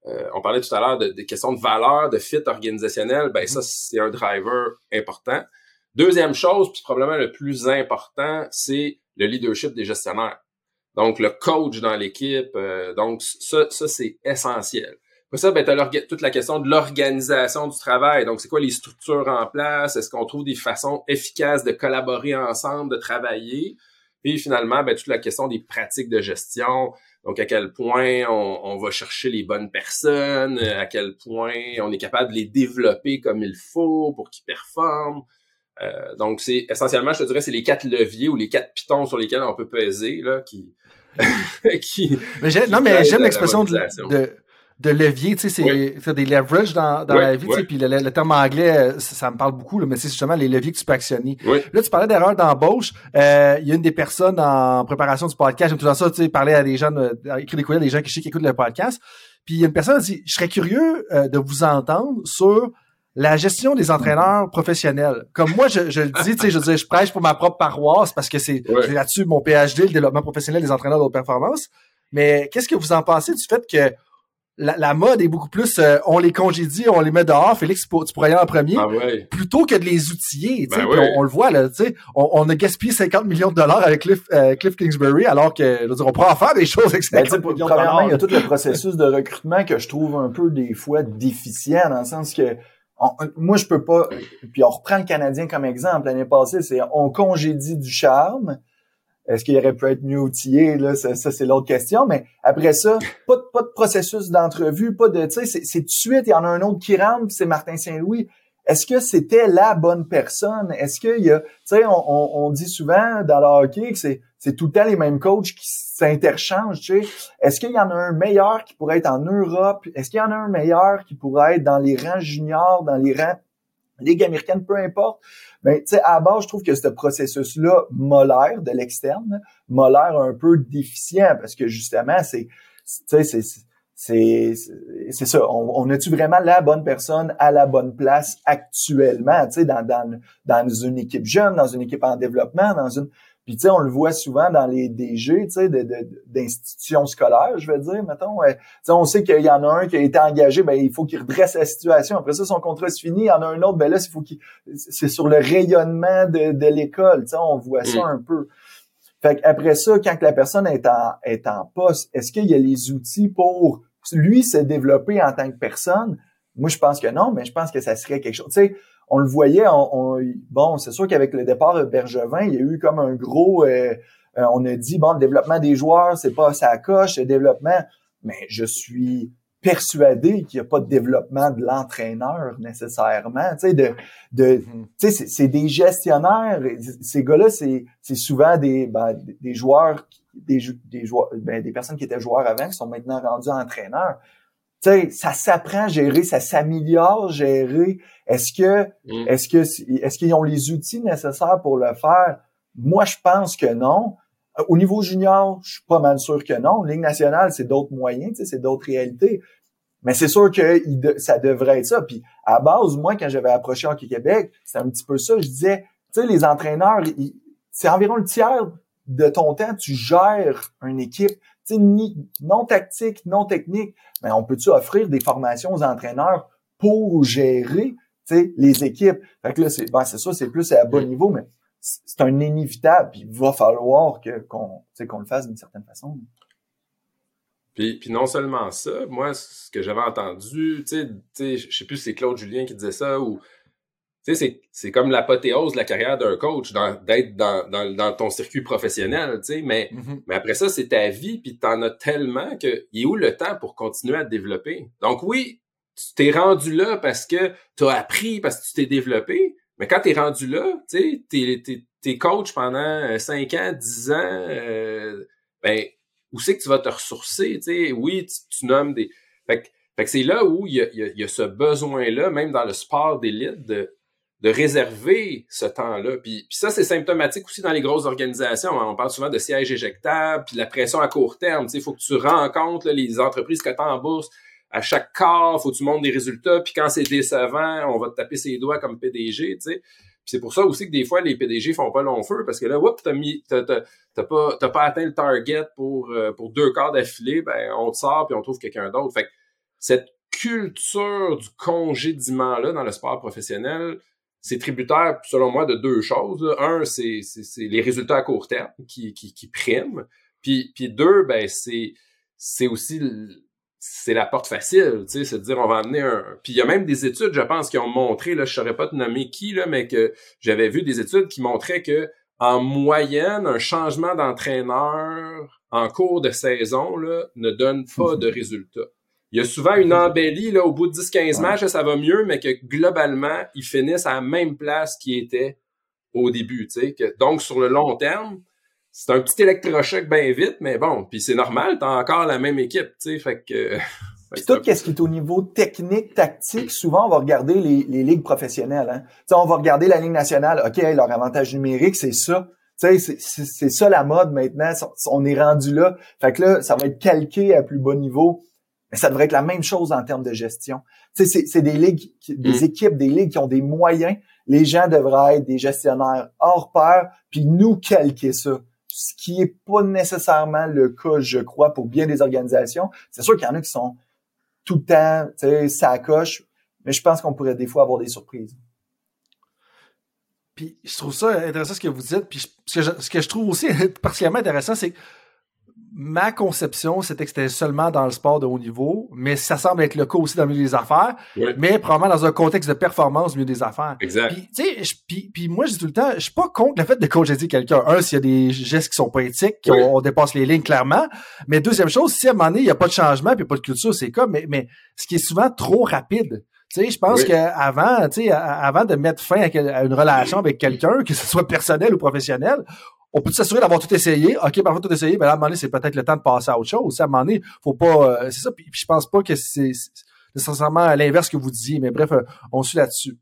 euh, on parlait tout à l'heure de, des questions de valeur, de fit organisationnel. Ben ça, c'est un driver important. Deuxième chose, puis probablement le plus important, c'est le leadership des gestionnaires. Donc, le coach dans l'équipe. Euh, donc, ça, ça c'est essentiel. Pour ça, ben, tu as toute la question de l'organisation du travail. Donc, c'est quoi les structures en place? Est-ce qu'on trouve des façons efficaces de collaborer ensemble, de travailler? Puis finalement, ben, toute la question des pratiques de gestion. Donc, à quel point on, va chercher les bonnes personnes, à quel point on est capable de les développer comme il faut pour qu'ils performent. Euh, donc, c'est essentiellement, je te dirais, c'est les quatre leviers ou les quatre pitons sur lesquels on peut peser, là, qui... (laughs) qui mais non, mais j'aime l'expression de, de levier, tu sais, c'est des leverages dans, dans la vie, tu sais, puis le, terme anglais, euh, ça, me parle beaucoup, là, mais c'est justement les leviers que tu peux actionner. Là, tu parlais d'erreur d'embauche. Euh, il y a une des personnes en préparation du podcast, j'aime tout ça, tu sais, parler à des gens, écrire des courriels à des gens qui, qui écoutent le podcast. Puis il y a une personne qui dit, je serais curieux euh, de vous entendre sur la gestion des entraîneurs professionnels. Comme moi, je, je le dis, tu sais, je je prêche pour ma propre paroisse parce que c'est là-dessus mon PhD, le développement professionnel des entraîneurs de haute performance. Mais qu'est-ce que vous en pensez du fait que la, mode est beaucoup plus euh, on les congédie, on les met dehors, Félix, tu pourrais y aller en premier, ah plutôt que de les outiller. Ben on, le voit, là, on, on a gaspillé 50 millions de dollars avec Cliff, euh, Cliff Kingsbury, alors que je dire, on pourrait en faire des choses avec 50 ben, millions de dollars. il y a tout le processus de recrutement que je trouve un peu des fois déficient, dans le sens que moi, je peux pas. Puis on reprend le Canadien comme exemple. L'année passée, c'est on congédie du charme est-ce qu'il aurait pu être mieux outillé? Là, ça, c'est l'autre question. Mais après ça, pas de, pas de processus d'entrevue, pas de. Sais, c'est tout de suite, il y en a un autre qui rentre, c'est Martin Saint-Louis. Est-ce que c'était la bonne personne? Est-ce qu'il y a. Tu sais, on, on, dit souvent dans le hockey que c'est, c'est tout le temps les mêmes coachs qui s'interchangent. Tu sais. Est-ce qu'il y en a un meilleur qui pourrait être en Europe? Est-ce qu'il y en a un meilleur qui pourrait être dans les rangs juniors, dans les rangs Ligue américaine, peu importe. Mais tu sais, à base, je trouve que ce processus-là molaire de l'externe, molaire un peu déficient parce que justement, c'est, tu sais, c'est, c'est, c'est ça. On, on a-tu vraiment la bonne personne à la bonne place actuellement, tu sais, dans, dans, dans une équipe jeune, dans une équipe en développement, dans une, puis tu sais, on le voit souvent dans les DG, tu sais, d'institutions scolaires, je veux dire, mettons. Euh, sais, on sait qu'il y en a un qui a été engagé, ben il faut qu'il redresse la situation. Après ça, son contrat se finit. Il y en a un autre, ben là, il faut qu'il, c'est sur le rayonnement de, de l'école. Tu sais, on voit ça mm. un peu. Fait après ça, quand la personne est en est en poste, est-ce qu'il y a les outils pour lui se développer en tant que personne? Moi, je pense que non, mais je pense que ça serait quelque chose. Tu sais, on le voyait, on, bon, c'est sûr qu'avec le départ de Bergevin, il y a eu comme un gros, euh, euh, on a dit, bon, le développement des joueurs, c'est pas ça coche, le développement, mais je suis persuadé qu'il n'y a pas de développement de l'entraîneur nécessairement, tu sais, de, de mm-hmm. tu sais, c'est des gestionnaires, ces gars-là, c'est, c'est souvent des, ben, des joueurs, des, des joueurs, ben, des personnes qui étaient joueurs avant, qui sont maintenant rendus entraîneurs sais, ça s'apprend à gérer, ça s'améliore à gérer. Est-ce que, mm. est-ce que, est-ce qu'ils ont les outils nécessaires pour le faire? Moi, je pense que non. Au niveau junior, je suis pas mal sûr que non. Ligue nationale, c'est d'autres moyens, tu sais, c'est d'autres réalités. Mais c'est sûr que ça devrait être ça. Puis à base, moi, quand j'avais approché Hockey Québec, c'est un petit peu ça. Je disais, tu sais, les entraîneurs, c'est environ le tiers de ton temps, tu gères une équipe non tactique, non technique, mais on peut-tu offrir des formations aux entraîneurs pour gérer les équipes? Fait que là, c'est ben, ça, c'est plus à bas niveau, mais c'est un inévitable, puis il va falloir qu'on qu'on le fasse d'une certaine façon. Puis, puis non seulement ça, moi, ce que j'avais entendu, tu sais, je sais plus si c'est Claude Julien qui disait ça, ou c'est comme l'apothéose de la carrière d'un coach, d'être dans, dans, dans, ton circuit professionnel, tu sais, mais, mm-hmm. mais après ça, c'est ta vie, puis t'en as tellement que il est où le temps pour continuer à te développer? Donc oui, tu t'es rendu là parce que tu as appris, parce que tu t'es développé, mais quand tu es rendu là, tu sais, t'es es, coach pendant 5 ans, 10 ans, euh, ben, où c'est que tu vas te ressourcer, tu sais? Oui, tu, nommes des... Fait que, fait que c'est là où il y a, y a ce besoin-là, même dans le sport d'élite, de de réserver ce temps-là. Puis, ça, c'est symptomatique aussi dans les grosses organisations. Hein. On parle souvent de sièges éjectables, puis de la pression à court terme. Il faut que tu rencontres les entreprises que tu en bourse. À chaque quart, faut que tu montres des résultats. Puis quand c'est décevant, on va te taper ses doigts comme PDG. sais. c'est pour ça aussi que des fois, les PDG font pas long feu, parce que là, whoop, t'as mis, t'as, pas, t'as pas atteint le target pour, euh, pour deux quarts d'affilée, ben, on te sort puis on trouve quelqu'un d'autre. Fait que cette culture du congédiement-là dans le sport professionnel, c'est tributaire, selon moi, de deux choses. Un, c'est, les résultats à court terme qui, qui, qui priment. Puis, puis deux, ben, c'est, c'est aussi c'est la porte facile, tu sais, c'est de dire on va amener un. Puis il y a même des études, je pense, qui ont montré, là, je saurais pas te nommer qui, là, mais que j'avais vu des études qui montraient que en moyenne, un changement d'entraîneur en cours de saison là, ne donne pas de résultat. Il y a souvent une embellie là, au bout de 10-15 matchs, ça va mieux, mais que globalement, ils finissent à la même place qu'ils étaient au début. Tu sais, que, donc, sur le long terme, c'est un petit électrochoc bien vite, mais bon, puis c'est normal, t'as encore la même équipe, tu sais, fait que... (laughs) tout ce qui est au niveau technique, tactique, souvent on va regarder les, les ligues professionnelles. Hein. sais, on va regarder la Ligue nationale, OK, leur avantage numérique, c'est ça. Tu sais, c'est ça la mode maintenant. On est rendu là. Fait que là, ça va être calqué à plus bas niveau. Mais ça devrait être la même chose en termes de gestion. Tu sais, c'est des ligues, des mm. équipes, des ligues qui ont des moyens. Les gens devraient être des gestionnaires hors pair, puis nous calquer ça ce qui est pas nécessairement le cas, je crois, pour bien des organisations. C'est sûr qu'il y en a qui sont tout le temps, tu sais, ça coche, mais je pense qu'on pourrait des fois avoir des surprises. Puis je trouve ça intéressant ce que vous dites. Puis ce, que je, ce que je trouve aussi (laughs) particulièrement intéressant, c'est que ma conception, c'était que c'était seulement dans le sport de haut niveau, mais ça semble être le cas aussi dans le milieu des affaires, mais probablement dans un contexte de performance au milieu des affaires. Exact. Puis, tu sais, puis, puis moi, je dis tout le temps, je suis pas contre le fait de coacher quelqu'un. Un, s'il y a des gestes qui sont pas éthiques, qu'on dépasse les lignes clairement. Mais deuxième chose, si à un moment donné, il n'y a pas de changement puis pas de culture, c'est comme, mais, mais ce qui est souvent trop rapide. Tu sais, je pense qu'avant, tu sais, avant de mettre fin à, une relation avec quelqu'un, que ce soit personnel ou professionnel, on peut s'assurer d'avoir tout essayé. OK, parfois tout essayé, mais là, à un moment donné, c'est peut-être le temps de passer à autre chose. À un moment donné, faut pas. Euh, c'est ça. Puis, je pense pas que c'est nécessairement l'inverse que vous disiez, mais bref, euh, on suit là-dessus.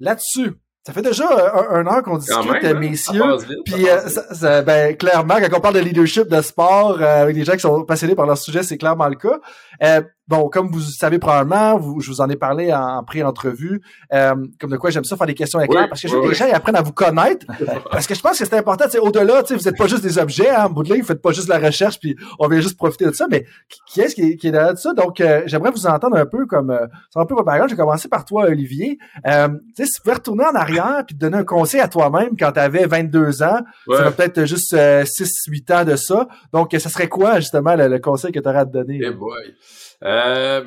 Là-dessus, ça fait déjà un, heure qu'on discute, hein? messieurs. Puis euh, ben, clairement, quand on parle de leadership de sport avec des gens qui sont passionnés par leur sujet, c'est clairement le cas. Bon, comme vous savez probablement, vous, je vous en ai parlé en, pré-entrevue, euh, comme de quoi j'aime ça faire des questions éclairs, parce que oui, les gens ils apprennent à vous connaître, (laughs) parce que je pense que c'est important, au-delà, vous n'êtes pas juste des objets, hein, en bout de ligne, vous faites pas juste la recherche, puis on vient juste profiter de ça, mais qui est-ce qui, qui, est derrière ça? Donc, euh, j'aimerais vous entendre un peu comme, euh, c'est un peu votre je vais commencer par toi, Olivier. Euh, si tu pouvais retourner en arrière, puis te donner un conseil à toi-même quand tu avais 22 ans, ça va peut-être juste 6-8 ans de ça, donc ça serait quoi, justement, le, conseil que tu aurais à te donner? Hey boy. Euh,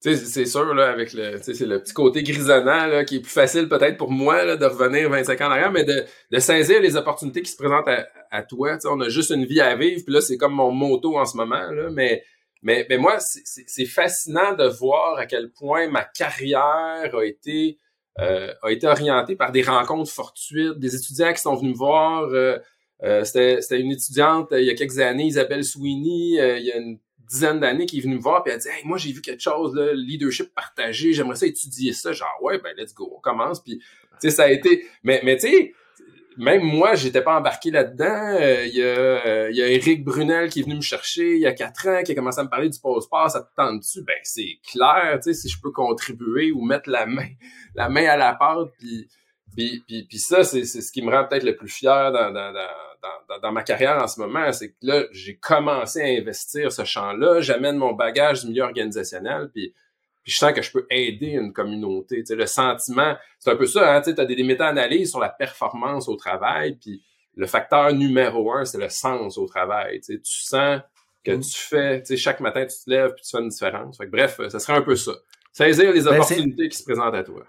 c'est sûr, là, avec le, c'est le petit côté grisonnant là, qui est plus facile peut-être pour moi là, de revenir 25 ans en arrière, mais de, de saisir les opportunités qui se présentent à, à toi. on a juste une vie à vivre, puis là, c'est comme mon moto en ce moment. Là, mais, mais, mais moi, c'est fascinant de voir à quel point ma carrière a été, euh, a été orientée par des rencontres fortuites, des étudiants qui sont venus me voir. Euh, euh C'était une étudiante il y a quelques années, Isabelle Sweeney. il y a une dizaine d'années qui est venu me voir puis elle a dit hey, moi j'ai vu quelque chose là, leadership partagé j'aimerais ça étudier ça. Genre ouais ben let's go on commence puis tu sais ça a été mais mais tu sais même moi j'étais pas embarqué là-dedans. Euh, il y a euh, y a Eric Brunel qui est venu me chercher il y a quatre ans qui a commencé à me parler du sport ça te tente dessus ben c'est clair tu sais si je peux contribuer ou mettre la main la main à la pâte puis puis, puis, puis ça, c'est ce qui me rend peut-être le plus fier dans, dans, dans, dans, ma carrière en ce moment, c'est que là, j'ai commencé à investir ce champ-là, j'amène mon bagage du milieu organisationnel, puis, puis je sens que je peux aider une communauté. Tu sais, le sentiment, c'est un peu ça, hein, tu as des, des méta-analyses sur la performance au travail, puis le facteur numéro un, c'est le sens au travail. Tu, sais, tu sens que mm. tu fais, tu sais, chaque matin, tu te lèves, puis tu fais une différence. Fait que, bref, ça serait un peu ça. Saisir les ben, opportunités qui se présentent à toi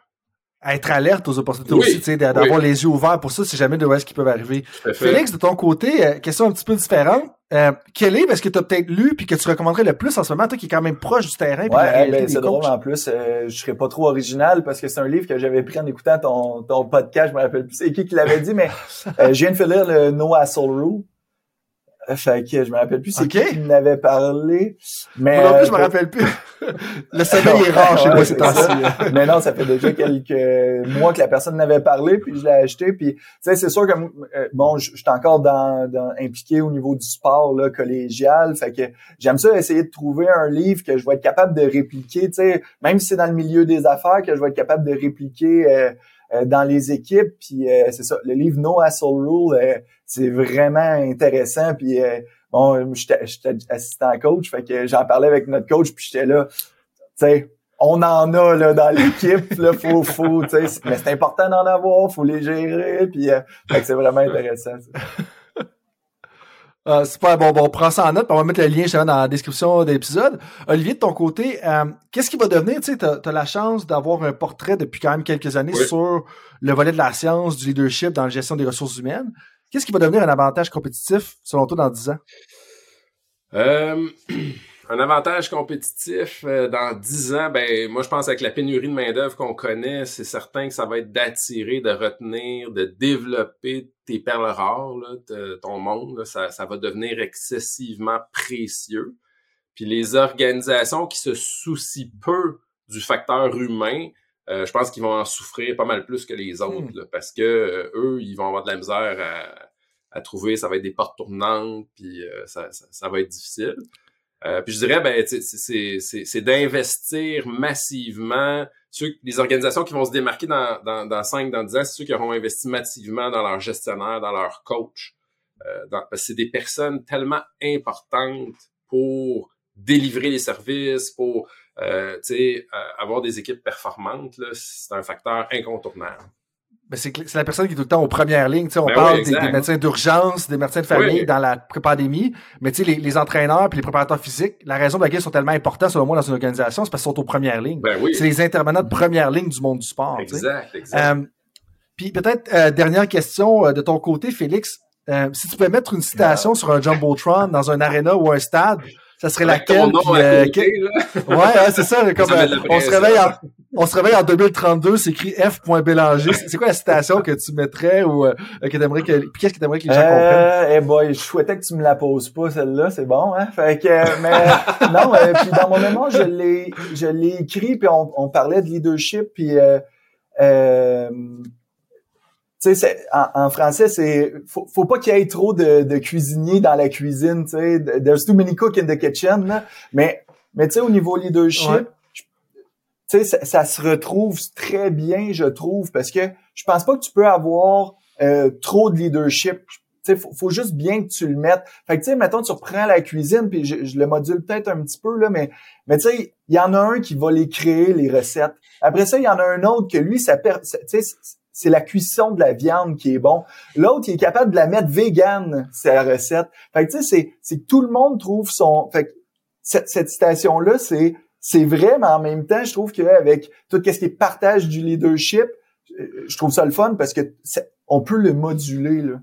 être alerte aux opportunités aussi, tu sais, d'avoir les yeux ouverts pour ça, si jamais de où est-ce qui peuvent arriver. Félix, de ton côté, euh, question un petit peu différente. Euh, quel livre est-ce que tu as peut-être lu puis que tu recommanderais le plus en ce moment, toi qui est quand même proche du terrain? Ouais, ben, c'est drôle en plus. Euh, je serais pas trop original parce que c'est un livre que j'avais pris en écoutant ton, ton podcast. Je me rappelle plus c'est qui qui l'avait dit, mais (laughs) euh, je viens de finir le No Hassle Rule. Fait que je me rappelle plus c'est qui qui m'avait parlé. Mais moi non plus, je me euh, rappelle plus. (laughs) le sommeil est rare chez moi c'est temps Mais non, ça fait déjà quelques mois que la personne m'avait parlé, puis je l'ai acheté. Puis tu sais, c'est sûr que euh, bon, je suis encore dans, dans, impliqué au niveau du sport là, collégial. Fait que j'aime ça essayer de trouver un livre que je vais être capable de répliquer. Tu sais, même si c'est dans le milieu des affaires, que je vais être capable de répliquer. Euh, dans les équipes. Puis c'est ça, le livre No Hassle Rule, c'est vraiment intéressant. Puis bon, j'étais assistant coach, fait que j'en parlais avec notre coach, puis j'étais là, tu sais, on en a là dans l'équipe, là, faut, faut, tu sais, mais c'est important d'en avoir, faut les gérer, puis c'est vraiment intéressant. (laughs) Euh, super, bon, bon, on prend ça en note, on va mettre le lien dans la description de l'épisode. Olivier, de ton côté, euh, qu'est-ce qui va devenir, tu sais, tu as, la chance d'avoir un portrait depuis quand même quelques années sur le volet de la science, du leadership dans la gestion des ressources humaines. Qu'est-ce qui va devenir un avantage compétitif, selon toi, dans 10 ans? Euh, (clears throat) un avantage compétitif euh, dans 10 ans, ben moi je pense avec la pénurie de main-d'œuvre qu'on connaît, c'est certain que ça va être d'attirer, de retenir, de développer tes perles rares, ton monde. ça, va devenir excessivement précieux. Puis les organisations qui se soucient peu du facteur humain, euh, je pense qu'ils vont en souffrir pas mal plus que les autres, hmm. parce que euh, eux, ils vont avoir de la misère à, trouver, ça va être des portes tournantes, puis ça, ça, va être difficile. Euh, puis je dirais, ben, c'est d'investir massivement. Ceux, les organisations qui vont se démarquer dans, dans, dans 5, dans 10 ans, c'est ceux qui auront investi massivement dans leur gestionnaire, dans leur coach. Euh, c'est des personnes tellement importantes pour délivrer les services, pour euh, euh avoir des équipes performantes. C'est un facteur incontournable. Ben, c'est la personne qui est tout le temps aux premières lignes. on ben parle des, médecins d'urgence, des médecins de famille dans la pandémie, mais les, les entraîneurs puis les préparateurs physiques, la raison pour laquelle ils sont tellement importants, selon moi, dans une organisation, c'est parce qu'ils sont aux premières lignes. Ben c'est les intervenants de première ligne du monde du sport. Exact, exact. Euh, puis peut-être, euh, dernière question euh, de ton côté, Félix. si tu pouvais mettre une citation sur un Jumbotron dans un arena ou un stade, ça serait laquelle (laughs) Ouais, c'est ça. Comme, on se réveille en, on se réveille en 2032, c'est écrit F. Bélanger. C'est quoi la citation que tu mettrais ou euh, que t'aimerais que, puis qu'est-ce que t'aimerais que les gens comprennent? Eh boy, je souhaitais que tu me la poses pas celle-là, c'est bon, hein? Fait que, mais (laughs) non, euh, puis dans mon mémoire, je l'ai, je l'ai écrit puis on, on, parlait de leadership puis euh, euh sais, en, en, français, c'est faut, faut pas qu'il y ait trop de, de cuisiniers dans la cuisine. Tu sais, there's too many cooks in the kitchen. Là. Mais mais tu sais, au niveau leadership, tu sais, ça, se retrouve très bien, je trouve, parce que je pense pas que tu peux avoir euh, trop de leadership. Tu sais, faut, faut, juste bien que tu le mettes. Fait que, tu sais, mettons, tu reprends la cuisine, puis je, le module peut-être un petit peu, là, mais, mais tu sais, il y en a un qui va les créer, les recettes. Après ça, il y en a un autre que lui, ça perd, tu sais, c'est la cuisson de la viande qui est bon. L'autre, il est capable de la mettre vegan, la recette. Fait que, tu sais, c'est que tout le monde trouve son... Fait que cette, cette citation-là, c'est c'est vrai, mais en même temps, je trouve qu'avec tout ce qui est partage du leadership, euh, je trouve ça le fun parce que on peut le moduler. Là.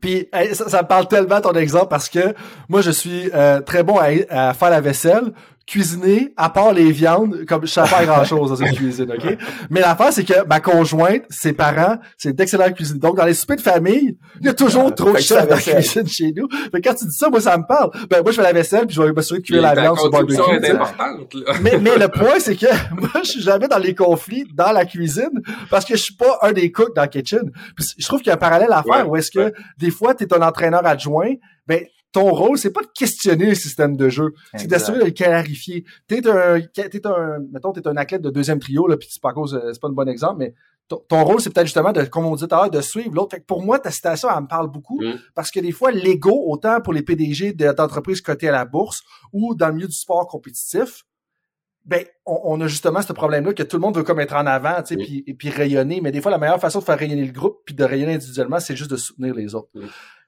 Puis ça, me parle tellement ton exemple parce que moi je suis euh, très bon à, faire la vaisselle, cuisiner, à part les viandes, comme je sais pas grand chose dans une (laughs) cuisine, ok? Mais l'affaire, c'est que ma conjointe, ses parents, c'est d'excellentes cuisine. Donc, dans les soupers de famille, il y a toujours ah, trop de chefs dans la cuisine chez nous. Mais quand tu dis ça, moi, ça me parle. Ben, moi, je fais la vaisselle, puis je vais m'assurer de cuire la viande sur le barbecue. Mais, mais le (laughs) point, c'est que (laughs) moi, je suis jamais dans les conflits dans la cuisine parce que je suis pas un des cooks dans la kitchen. Puis, je trouve qu'il y a un parallèle à faire où est-ce que des fois, tu es un entraîneur adjoint, ben ton rôle, c'est pas de questionner le système de jeu, c'est d'assurer de le clarifier. T'es un, t'es un, mettons, t'es un athlète de deuxième trio, là, puis c'est pas cause, c'est pas un bon exemple, mais ton, rôle, c'est peut-être justement de, comme on dit tout à l'heure, de suivre l'autre. Fait que pour moi, ta citation, elle me parle beaucoup mm. parce que des fois, l'ego, autant pour les PDG d'entreprises cotées à la bourse ou dans le milieu du sport compétitif, ben, on, a justement ce problème-là que tout le monde veut comme être en avant, tu sais, puis, et puis rayonner. Mais des fois, la meilleure façon de faire rayonner le groupe puis de rayonner individuellement, c'est juste de soutenir les autres. Mm.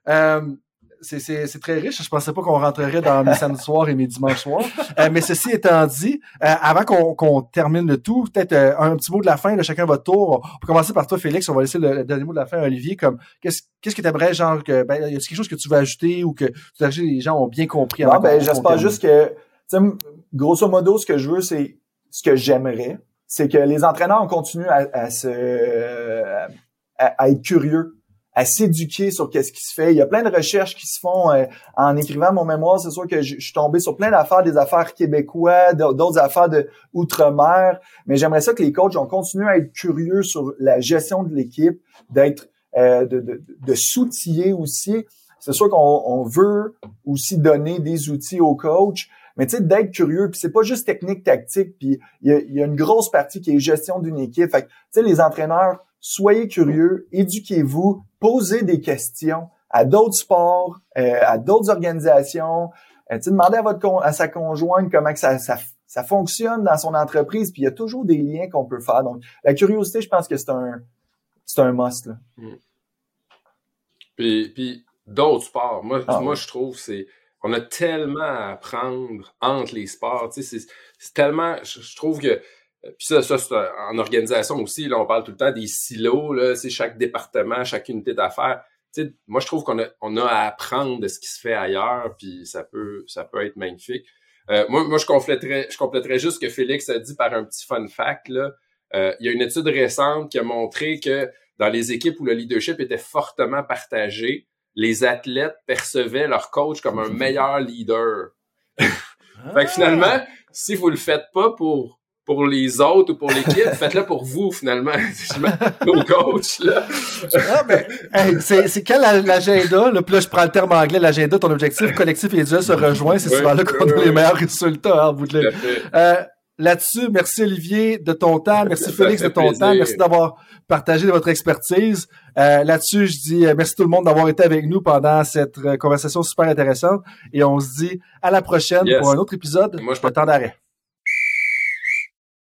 Euh, c'est très riche. Je pensais pas qu'on rentrerait dans mes samedis soirs et mes dimanches soirs. Euh, mais ceci étant dit, euh, avant qu'on termine le tout, peut-être euh, un petit mot de la fin, de chacun votre tour. On peut commencer par toi, Félix. On va laisser le, dernier mot de la fin à Olivier. Comme qu'est-ce qu'est-ce que tu aimerais, genre, que ben, y a quelque chose que tu veux ajouter ou que les gens ont bien compris? Non, ben, j'espère juste que, grosso modo, ce que je veux, c'est ce que j'aimerais, c'est que les entraîneurs continuent à, à se à être curieux à s'éduquer sur qu'est-ce qui se fait. Il y a plein de recherches qui se font euh, en écrivant mon mémoire. C'est sûr que je, suis tombé sur plein d'affaires, des affaires québécois, d'autres affaires de outre-mer. Mais j'aimerais ça que les coachs ont continué à être curieux sur la gestion de l'équipe, d'être euh, de, de, de s'outiller aussi. C'est sûr qu'on veut aussi donner des outils aux coachs, Mais tu sais, d'être curieux, puis c'est pas juste technique, tactique, puis il y a, une grosse partie qui est gestion d'une équipe. Fait tu sais, les entraîneurs, soyez curieux, éduquez-vous, posez des questions à d'autres sports, euh, à d'autres organisations. Euh, demandez à votre à sa conjointe comment que ça, ça, ça fonctionne dans son entreprise, puis il y a toujours des liens qu'on peut faire. Donc, la curiosité, je pense que c'est un c'est un must. Là. Mm. Puis, puis d'autres sports, moi, ah moi je trouve c'est on a tellement à apprendre entre les sports. Tu sais, c'est tellement, je, trouve que puis ça, ça c'est en organisation aussi, là, on parle tout le temps des silos, là, c'est chaque département, chaque unité d'affaires. Tu sais, moi, je trouve qu'on a, on a à apprendre de ce qui se fait ailleurs, puis ça peut, ça peut être magnifique. Euh, moi, moi, je compléterais, je compléterais juste ce que Félix a dit par un petit fun fact. Là. Euh, il y a une étude récente qui a montré que dans les équipes où le leadership était fortement partagé, les athlètes percevaient leur coach comme un (laughs) meilleur leader. fait que finalement, si vous le faites pas pour pour les autres ou pour l'équipe, (laughs) faites-le pour vous, finalement. (laughs) Nos coachs, là. ah, mais, c'est, quel l'agenda, là, puis là, je prends le terme anglais, l'agenda, ton objectif collectif et individuel se rejoint, c'est souvent là qu'on a les meilleurs résultats, hein, bout de euh, Là-dessus, merci Olivier de ton temps, merci Félix de ton temps, merci d'avoir partagé votre expertise. Euh, là-dessus, je dis euh, merci tout le monde d'avoir été avec nous pendant cette conversation super intéressante et on se dit à la prochaine pour un autre épisode Moi, je de temps d'arrêt.